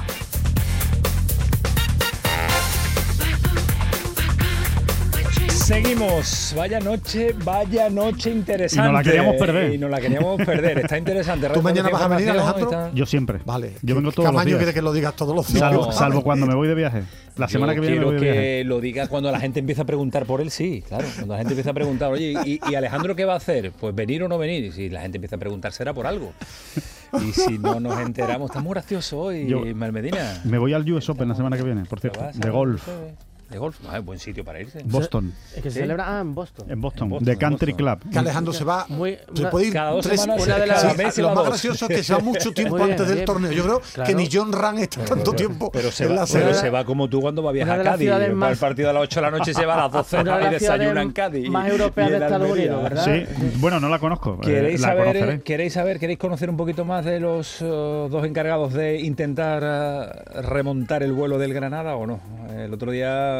Seguimos. Vaya noche, vaya noche interesante.
Y nos la queríamos perder.
Y nos la queríamos perder. Está interesante.
¿Tú mañana vas a venir, Alejandro?
está-
Yo siempre.
Vale.
Yo vengo todos los
Camaño
días.
quiere que lo digas todos los días.
Salvo, salvo cuando me voy de viaje. La
Yo
semana que viene me
quiero
voy de viaje.
que lo diga cuando la gente empieza a preguntar por él, sí, claro. Cuando la gente empieza a preguntar, oye, ¿y, y Alejandro qué va a hacer? Pues venir o no venir. Y si la gente empieza a preguntar, será por algo. Y si no nos enteramos, está muy gracioso hoy,
Yo-
Malmedina.
Me voy al US Open la semana que viene, por cierto, de golf.
De golf, ah, es buen sitio para irse.
Boston.
Es que se
Sí.
celebra ah, en Boston.
En Boston, de Country
Boston.
Club.
Que Alejandro se va.
Muy-
se puede ir
cada dos
tres-
semanas
Una de las-
Sí,
mes
lo más
dos.
gracioso es que se va mucho tiempo
bien,
antes del
bien.
torneo. Yo creo
Claro.
que ni John Ran está tanto tiempo
Pero se,
en
va,
la
pero se va como tú cuando va a viajar a Cádiz. Va
más-
al partido a las 8 de la noche se va a las 12
Una de
y desayuna en Cádiz.
más
y
de Estados. Unidos, ¿verdad?
Sí, bueno, no la conozco. eh,
¿Queréis
la
saber,
conoceré.
¿Queréis saber, queréis conocer un poquito más de los eh, dos encargados de intentar eh, remontar el vuelo del Granada o no? El otro día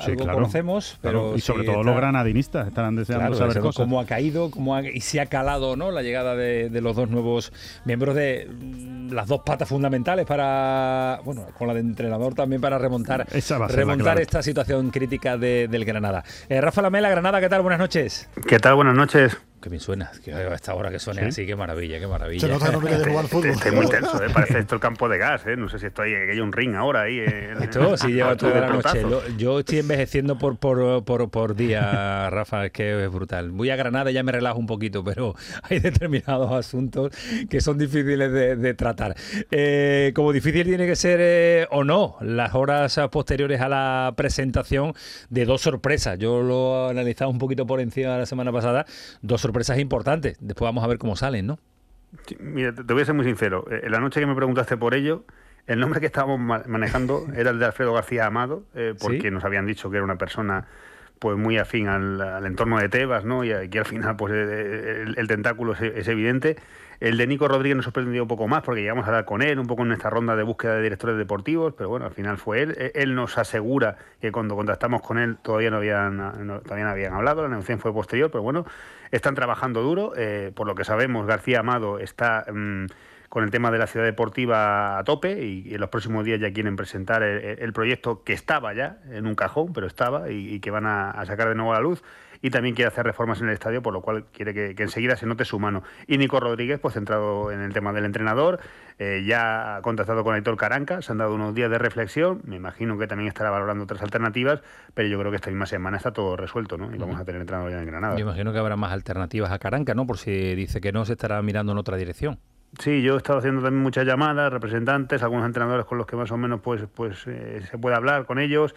Sí,
algo
claro,
conocemos,
claro,
pero
y sobre todo
está-
los granadinistas estarán deseando
Claro,
saber cosas.
cómo ha caído cómo ha- y si ha calado o no la llegada de, de los dos nuevos miembros de mm, las dos patas fundamentales para, bueno, con la de entrenador también para remontar, remontar esta situación crítica de- del Granada. Eh, Rafa Lamela, Granada, ¿qué tal? Buenas noches.
¿Qué tal? Buenas noches.
Qué bien suena. Que a esta hora que suene
Sí.
así, qué maravilla, qué maravilla.
Se nota que no de jugar fútbol.
Estoy muy tenso, ¿eh? parece esto el campo de gas, ¿eh? no sé si estoy que hay un ring ahora ahí. eh,
Esto sí lleva toda la
de
noche. Lo- yo estoy envejeciendo por, por, por, por día, Rafa, es que es brutal. Voy a Granada y ya me relajo un poquito, pero hay determinados asuntos que son difíciles de, de tratar. Eh, como difícil tiene que ser eh, o no las horas posteriores a la presentación de dos sorpresas. Yo lo he analizado un poquito por encima la semana pasada. Dos sorpresas importantes. Después vamos a ver cómo salen, ¿no?
Sí, Mira, te voy a ser muy sincero. Eh, La noche que me preguntaste por ello, el nombre que estábamos ma- manejando era el de Alfredo García Amado, eh, porque
¿Sí?
nos habían dicho que era una persona pues muy afín al, al entorno de Tebas, ¿no? Y aquí al final pues eh, el, el tentáculo es, es evidente. El de Nico Rodríguez nos sorprendió un poco más porque llegamos a hablar con él un poco en esta ronda de búsqueda de directores deportivos, pero bueno, al final fue él. Eh, Él nos asegura que cuando contactamos con él todavía no habían, no- todavía no habían hablado, la negociación fue posterior, pero bueno, están trabajando duro. eh, por lo que sabemos, García Amado está mm, con el tema de la ciudad deportiva a tope y, y en los próximos días ya quieren presentar el, el proyecto que estaba ya en un cajón, pero estaba y, y que van a, a sacar de nuevo a la luz. Y también quiere hacer reformas en el estadio, por lo cual quiere que, que enseguida se note su mano. Y Nico Rodríguez, pues centrado en el tema del entrenador, eh, ya ha contactado con Héctor Caranca, se han dado unos días de reflexión, me imagino que también estará valorando otras alternativas, pero yo creo que esta misma semana está todo resuelto, ¿no? Y vamos a tener entrenador ya en Granada.
Yo imagino que habrá más alternativas a Caranca, ¿no? Por si dice que no, se estará mirando en otra dirección.
Sí, yo he estado haciendo también muchas llamadas, representantes, algunos entrenadores con los que más o menos pues, pues eh, se puede hablar con ellos.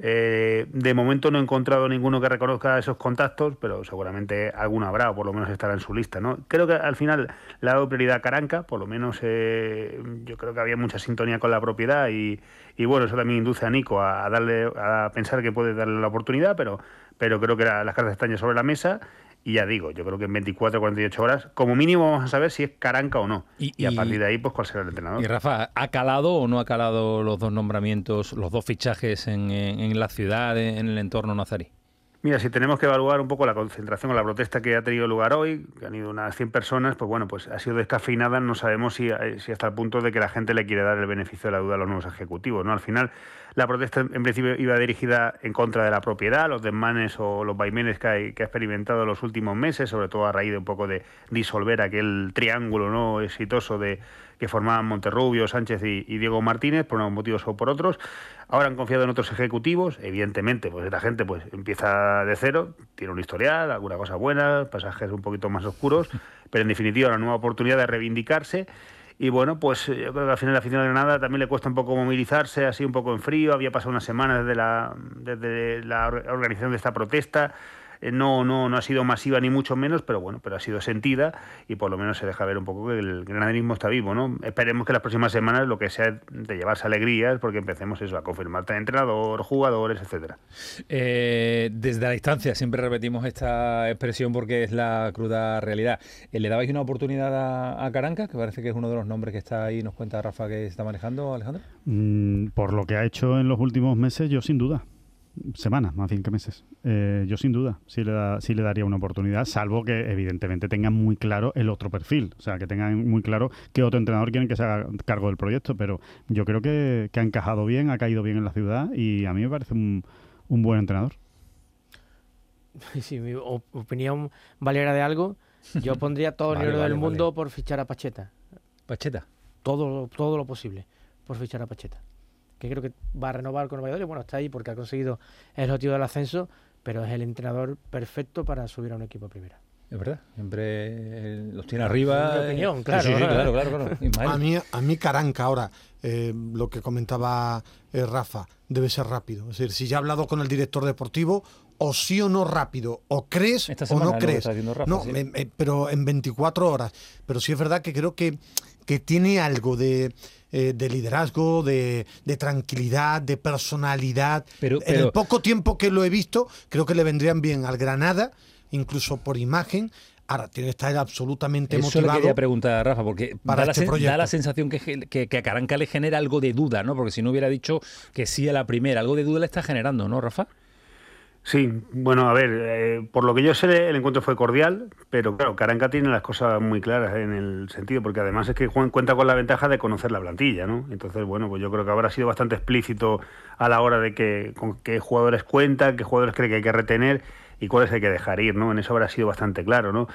Eh, de momento no he encontrado ninguno que reconozca esos contactos, pero seguramente alguno habrá, o por lo menos estará en su lista. ¿no? Creo que al final le ha dado prioridad a Caranca, por lo menos eh, yo creo que había mucha sintonía con la propiedad y, y bueno, eso también induce a Nico a, darle a pensar que puede darle la oportunidad, pero, pero creo que la- las cartas están ya sobre la mesa. Y ya digo, yo creo que en 24 o 48 horas, como mínimo, vamos a saber si es Caranca o no. Y, a partir de ahí, pues cuál será el entrenador.
Y Rafa, ¿ha calado o no ha calado los dos nombramientos, los dos fichajes en, en- en la ciudad, en el entorno nazarí?
Mira, si tenemos que evaluar un poco la concentración o la protesta que ha tenido lugar hoy, que han ido unas 100 personas, pues bueno, pues ha sido descafeinada, no sabemos si, eh, si hasta el punto de que la gente le quiere dar el beneficio de la duda a los nuevos ejecutivos, ¿no? Al final, la protesta en principio iba dirigida en contra de la propiedad, los desmanes o los vaimenes que, ha experimentado en los últimos meses, sobre todo a raíz de un poco de disolver aquel triángulo no exitoso de que formaban Monterrubio, Sánchez y, Diego Martínez, por unos motivos o por otros. Ahora han confiado en otros ejecutivos, evidentemente, pues la gente pues empieza de cero, tiene un historial, alguna cosa buena, pasajes un poquito más oscuros, pero en definitiva una nueva oportunidad de reivindicarse. Y bueno, pues eh, yo creo que al final la afición de Granada también le cuesta un poco movilizarse, así un poco en frío. Había pasado una semana desde la, desde la or- organización de esta protesta. Eh, No, no, no ha sido masiva ni mucho menos, pero bueno, pero ha sido sentida y por lo menos se deja ver un poco que el granaderismo está vivo, ¿no? Esperemos que las próximas semanas lo que sea de llevarse alegrías, porque empecemos eso, a confirmar entrenador, jugadores, etcétera.
Eh, desde la distancia, siempre repetimos esta expresión porque es la cruda realidad. Eh, ¿Le dabais una oportunidad a, a Caranca, que parece que es uno de los nombres que está ahí, nos cuenta Rafa que se está manejando, Alejandro?
Mm, por lo que ha hecho en los últimos meses, yo sin duda. Semanas, más bien que meses. Eh, yo sin duda sí le, da- sí le daría una oportunidad, salvo que evidentemente tengan muy claro el otro perfil. O sea, que tengan muy claro qué otro entrenador quieren que se haga cargo del proyecto. Pero yo creo que, que ha encajado bien, ha caído bien en la ciudad y a mí me parece un, un buen entrenador.
Si mi op- opinión valiera de algo, yo pondría todo el
Vale,
dinero
vale,
del
vale.
mundo por fichar a Pacheta.
¿Pacheta?
Todo, todo lo posible por fichar a Pacheta. Que creo que va a renovar con Valladolid. Bueno, está ahí porque ha conseguido el objetivo del ascenso, pero es el entrenador perfecto para subir a un equipo a primera.
Es verdad, siempre eh, los tiene arriba. Eh,
opinión,
sí,
claro.
sí, sí, claro, claro.
A mí, a mí Caranca ahora, eh, lo que comentaba eh, Rafa, debe ser rápido. Es decir, si ya ha hablado con el director deportivo, o sí o no rápido, o crees o no crees.
Rafa,
no,
sí.
me- me- pero en 24 horas. Pero sí es verdad que creo que, que tiene algo de, eh, de liderazgo, de, de tranquilidad, de personalidad.
Pero-
en el poco tiempo que lo he visto, creo que le vendrían bien al Granada, incluso por imagen. Ahora tiene que estar absolutamente
Eso le
motivado.
quería preguntar a Rafa, porque
para
da, la
este
sen- da la sensación que, que, que a Caranca le genera algo de duda, ¿no? Porque si no hubiera dicho que sí a la primera, algo de duda le está generando, ¿no, Rafa?
Sí, bueno, a ver, eh, por lo que yo sé, el encuentro fue cordial, pero claro, Caranca tiene las cosas muy claras en el sentido, porque además es que Juan cuenta con la ventaja de conocer la plantilla, ¿no? Entonces, bueno, pues yo creo que habrá sido bastante explícito a la hora de que con qué jugadores cuenta, qué jugadores cree que hay que retener, y cuáles hay que dejar ir, ¿no? En eso habrá sido bastante claro, ¿no?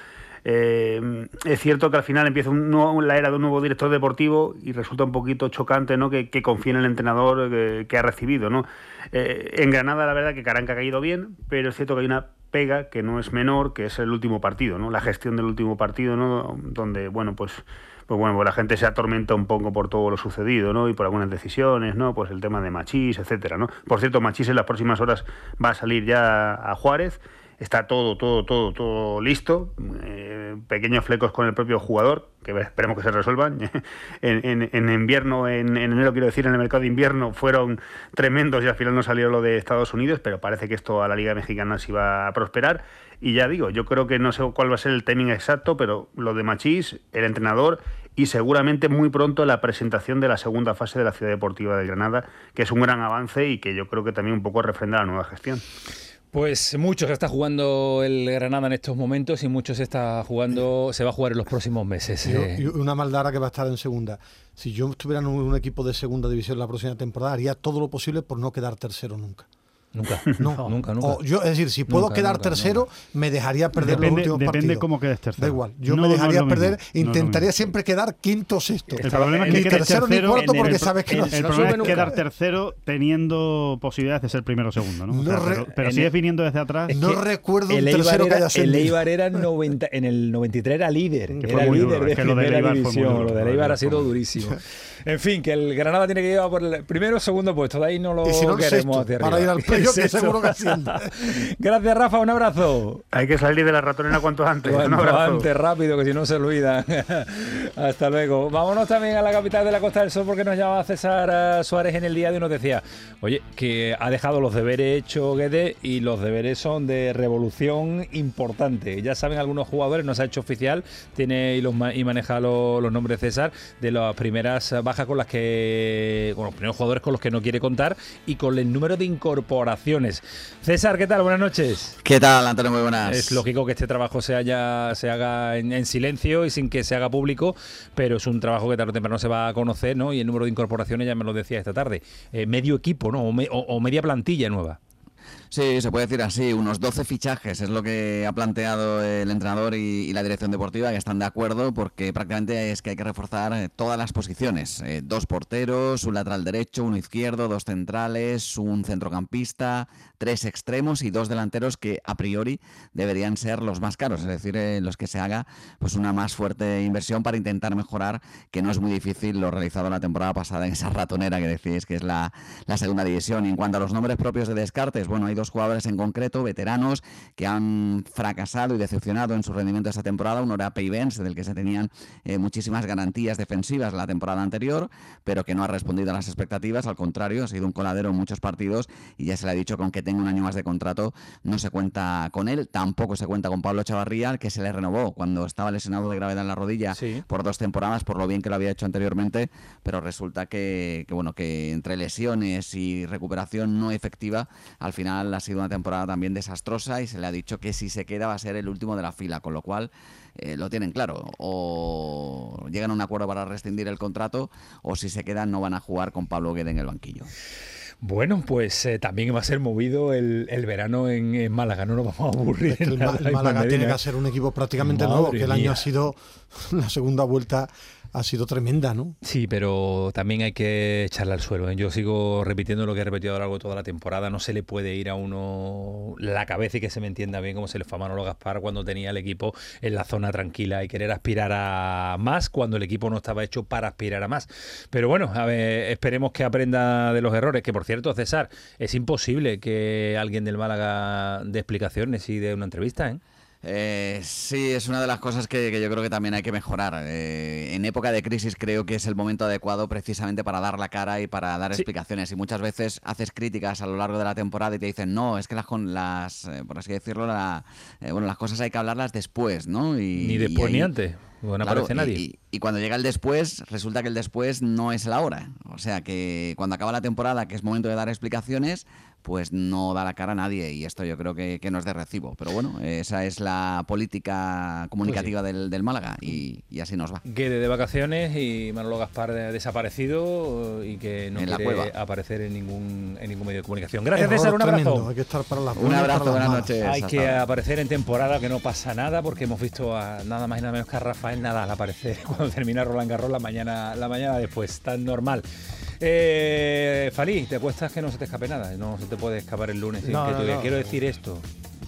Eh, es cierto que al final empieza la era de un nuevo director deportivo y resulta un poquito chocante ¿no? que, confíe en el entrenador que, que ha recibido. ¿no? Eh, en Granada la verdad que Caranca ha caído bien, pero es cierto que hay una pega que no es menor, que es el último partido, ¿no? la gestión del último partido, ¿no? donde bueno pues pues bueno, pues la gente se atormenta un poco por todo lo sucedido, ¿no? Y por algunas decisiones, ¿no? Pues el tema de Machís, etcétera, ¿no? Por cierto, Machís en las próximas horas va a salir ya a Juárez. Está todo, todo, todo, todo listo. Eh, pequeños flecos con el propio jugador, que esperemos que se resuelvan. en, en- en invierno, en, en enero, quiero decir, en el mercado de invierno fueron tremendos y al final no salió lo de Estados Unidos, pero parece que esto a la Liga Mexicana sí va a prosperar. Y ya digo, yo creo que no sé cuál va a ser el timing exacto, pero lo de Machís, el entrenador y seguramente muy pronto la presentación de la segunda fase de la Ciudad Deportiva de Granada, que es un gran avance y que yo creo que también un poco refrenda la nueva gestión.
Pues mucho se está jugando el Granada en estos momentos y mucho se está jugando, se va a jugar en los próximos meses. Eh.
y una maldara que va a estar en segunda. Si yo estuviera en un equipo de segunda división la próxima temporada, haría todo lo posible por no quedar tercero nunca.
Nunca,
No.
nunca, nunca.
O yo, es decir, si puedo
Nunca,
quedar
nunca,
tercero, me dejaría perder
Depende-
los últimos
depende
partidos.
cómo quedes tercero.
Da igual, yo
No,
me
es
dejaría perder,
es
intentaría siempre quedar quinto o sexto.
El problema es que
ni tercero ni cuarto porque
el-
sabes que
el,
no,
el problema
sube
es
nunca.
quedar tercero teniendo posibilidades de ser primero o segundo, ¿no? O sea,
No re-
pero sigues
el-
viniendo desde atrás.
Es
No
que
recuerdo un
el Eibar
tercero que
era-
haya
El
ascendido.
Eibar era 90, en el 93 era líder,
Que fue
era
muy
líder
duro,
de
es que lo del
primera
Eibar fue muy
división.
duro,
Lo del Eibar ha sido durísimo. En fin, que el Granada tiene que llevar por el primero o segundo puesto, de ahí no lo
si el
queremos
para ir al playoff, que
El sexto.
seguro que asciende.
Gracias, Rafa, un abrazo.
Hay que salir de la ratonera cuanto antes. un
Cuanto
abrazo.
antes, rápido, que si no se olvida. Hasta luego. Vámonos también a la capital de la Costa del Sol porque nos llamaba César eh, Suárez en el día de hoy y nos decía, oye, que ha dejado los deberes hechos Guede y los deberes son de revolución importante. Ya saben algunos jugadores, no se ha hecho oficial, tiene y, los, y maneja lo- los nombres César de las primeras bajas con las que, con los primeros jugadores con los que no quiere contar y con el número de incorporaciones. César, ¿qué tal? Buenas noches.
¿Qué tal, Antonio? Muy buenas.
Es lógico que este trabajo se, haya, se haga en, en silencio y sin que se haga público, pero es un trabajo que tarde o temprano se va a conocer, ¿no? Y el número de incorporaciones ya me lo decía esta tarde. Eh, medio equipo, ¿no? O, me- o- o media plantilla nueva.
Sí, se puede decir así, unos 12 fichajes es lo que ha planteado el entrenador y, la dirección deportiva, que están de acuerdo porque prácticamente es que hay que reforzar eh, todas las posiciones. Eh, dos porteros, un lateral derecho, uno izquierdo, dos centrales, un centrocampista, tres extremos y dos delanteros que a priori deberían ser los más caros, es decir, eh, los que se haga pues una más fuerte inversión para intentar mejorar, que no es muy difícil lo realizado la temporada pasada en esa ratonera que decís que es la, la segunda división. Y en cuanto a los nombres propios de descartes, bueno, hay dos jugadores en concreto, veteranos, que han fracasado y decepcionado en su rendimiento esta temporada. Uno era Peivens, del que se tenían eh, muchísimas garantías defensivas la temporada anterior, pero que no ha respondido a las expectativas. Al contrario, ha sido un coladero en muchos partidos y ya se le ha dicho que aunque tenga un año más de contrato, no se cuenta con él. Tampoco se cuenta con Pablo Chavarría, que se le renovó cuando estaba lesionado de gravedad en la rodilla por dos temporadas, por lo bien que lo había hecho anteriormente, pero resulta que, que, bueno, que entre lesiones y recuperación no efectiva, al final ha sido una temporada también desastrosa y se le ha dicho que si se queda va a ser el último de la fila, con lo cual eh, lo tienen claro. O llegan a un acuerdo para rescindir el contrato o si se quedan no van a jugar con Pablo Guede en el banquillo.
Bueno, pues eh, también va a ser movido el, el verano en, en Málaga, no nos vamos a aburrir.
El, Málaga tiene que hacer un equipo prácticamente
Madre
nuevo, que el año
mía.
ha sido, la segunda vuelta ha sido tremenda, ¿no?
Sí, pero también hay que echarle al suelo. ¿eh? Yo sigo repitiendo lo que he repetido a lo largo de toda la temporada. No se le puede ir a uno la cabeza y que se me entienda bien como se le fue a Manolo Gaspar cuando tenía el equipo en la zona tranquila y querer aspirar a más cuando el equipo no estaba hecho para aspirar a más. Pero bueno, a ver, esperemos que aprenda de los errores. Que por cierto, César, es imposible que alguien del Málaga dé explicaciones y dé una entrevista, ¿eh?
Eh, sí, es una de las cosas que, que yo creo que también hay que mejorar. Eh, en época de crisis creo que es el momento adecuado precisamente para dar la cara y para dar explicaciones. Y muchas veces haces críticas a lo largo de la temporada y te dicen, no, es que las, con- las eh, por así decirlo, la- eh, bueno, las cosas hay que hablarlas después, ¿no? Y,
Ni
y
después ni
ahí-
antes. No
Claro,
aparece
y-
nadie.
Y, y cuando llega el después, resulta que el después no es la hora. O sea que cuando acaba la temporada, que es momento de dar explicaciones, pues no da la cara a nadie y esto yo creo que, que no es de recibo. Pero bueno, esa es la política comunicativa del, del Málaga y, y así nos va.
Guede de vacaciones y Manolo Gaspar de- desaparecido y que no
En la
quiere
cueva.
aparecer en ningún, en ningún medio de comunicación. Gracias,
Error
César. Un
tremendo,
abrazo.
Hay que estar para las
Un abrazo, buenas noches.
Hay que aparecer en temporada que no pasa nada porque hemos visto a nada más y nada menos que a Rafael Nadal aparecer cuando termina Roland Garros la mañana, la mañana después, tan normal. Eh, Falí, te acuestas que no se te escape nada, no se te puede escapar el lunes. sin
No,
que
no,
tú digas,
no.
Quiero decir esto.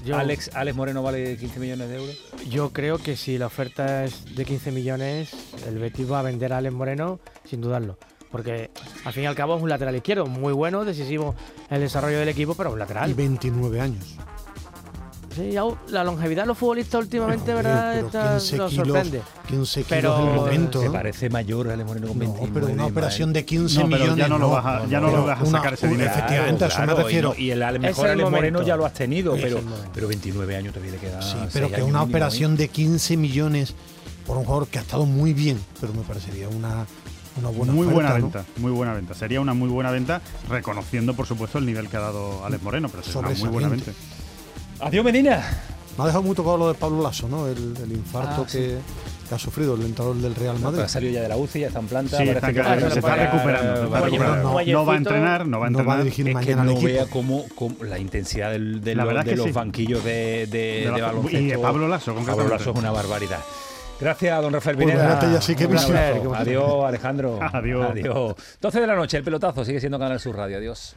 Yo-
Alex, Alex Moreno vale 15 millones de euros.
Yo creo que si la oferta es de 15 millones, el Betis va a vender a Alex Moreno sin dudarlo. Porque al fin y al cabo es un lateral izquierdo muy bueno, decisivo en el desarrollo del equipo, pero un
Y
lateral.
29 años.
Sí, ya la longevidad de los futbolistas últimamente,
Joder,
¿verdad?
pero
Está-
15
nos
kilos,
sorprende.
15 kilos
Pero-
del momento.
Se
¿eh?
parece mayor Alex Moreno con
No,
29.
pero una operación de 15
No, pero ya
millones.
no lo vas a- ya no lo vas a
una-
sacar ese dinero.
Efectivamente, a eso me
claro, y
refiero.
no- Y, el mejor
el
Alex Moreno ya lo has tenido,
Es
pero, pero 29 años todavía le queda.
Sí, pero que una
¿eh?
operación de 15 millones por un jugador que ha estado muy bien, pero me parecería una, una buena
muy buena
oferta, ¿no?
venta, muy buena venta. Sería una muy buena venta, reconociendo por supuesto el nivel que ha dado Alex Moreno, pero sería una muy buena venta.
Adiós, Medina.
Me ha dejado muy tocado lo de Pablo Lasso, ¿no? El, el infarto
Ah, sí.
que, que ha sufrido el entrenador del Real Madrid.
ha salido ya de la UCI, ya está en planta.
Sí, está
que
se está recuperando, se está
va
recuperando.
llevar-
No, no va a entrenar, no va a
No va a
entrenar.
dirigir
Es que
mañana al
no
equipo.
vea cómo, cómo la intensidad del- de,
La
los-
verdad
de
que
los
sí.
banquillos de, de,
De
baloncesto.
y de Pablo Lasso,
Pablo. Lasso es una barbaridad. Gracias, don Rafael
Pues
Pineda.
sí que.
Adiós, Alejandro.
Adiós.
Adiós. 12 de la noche, el pelotazo sigue siendo Canal Sur Radio. Adiós.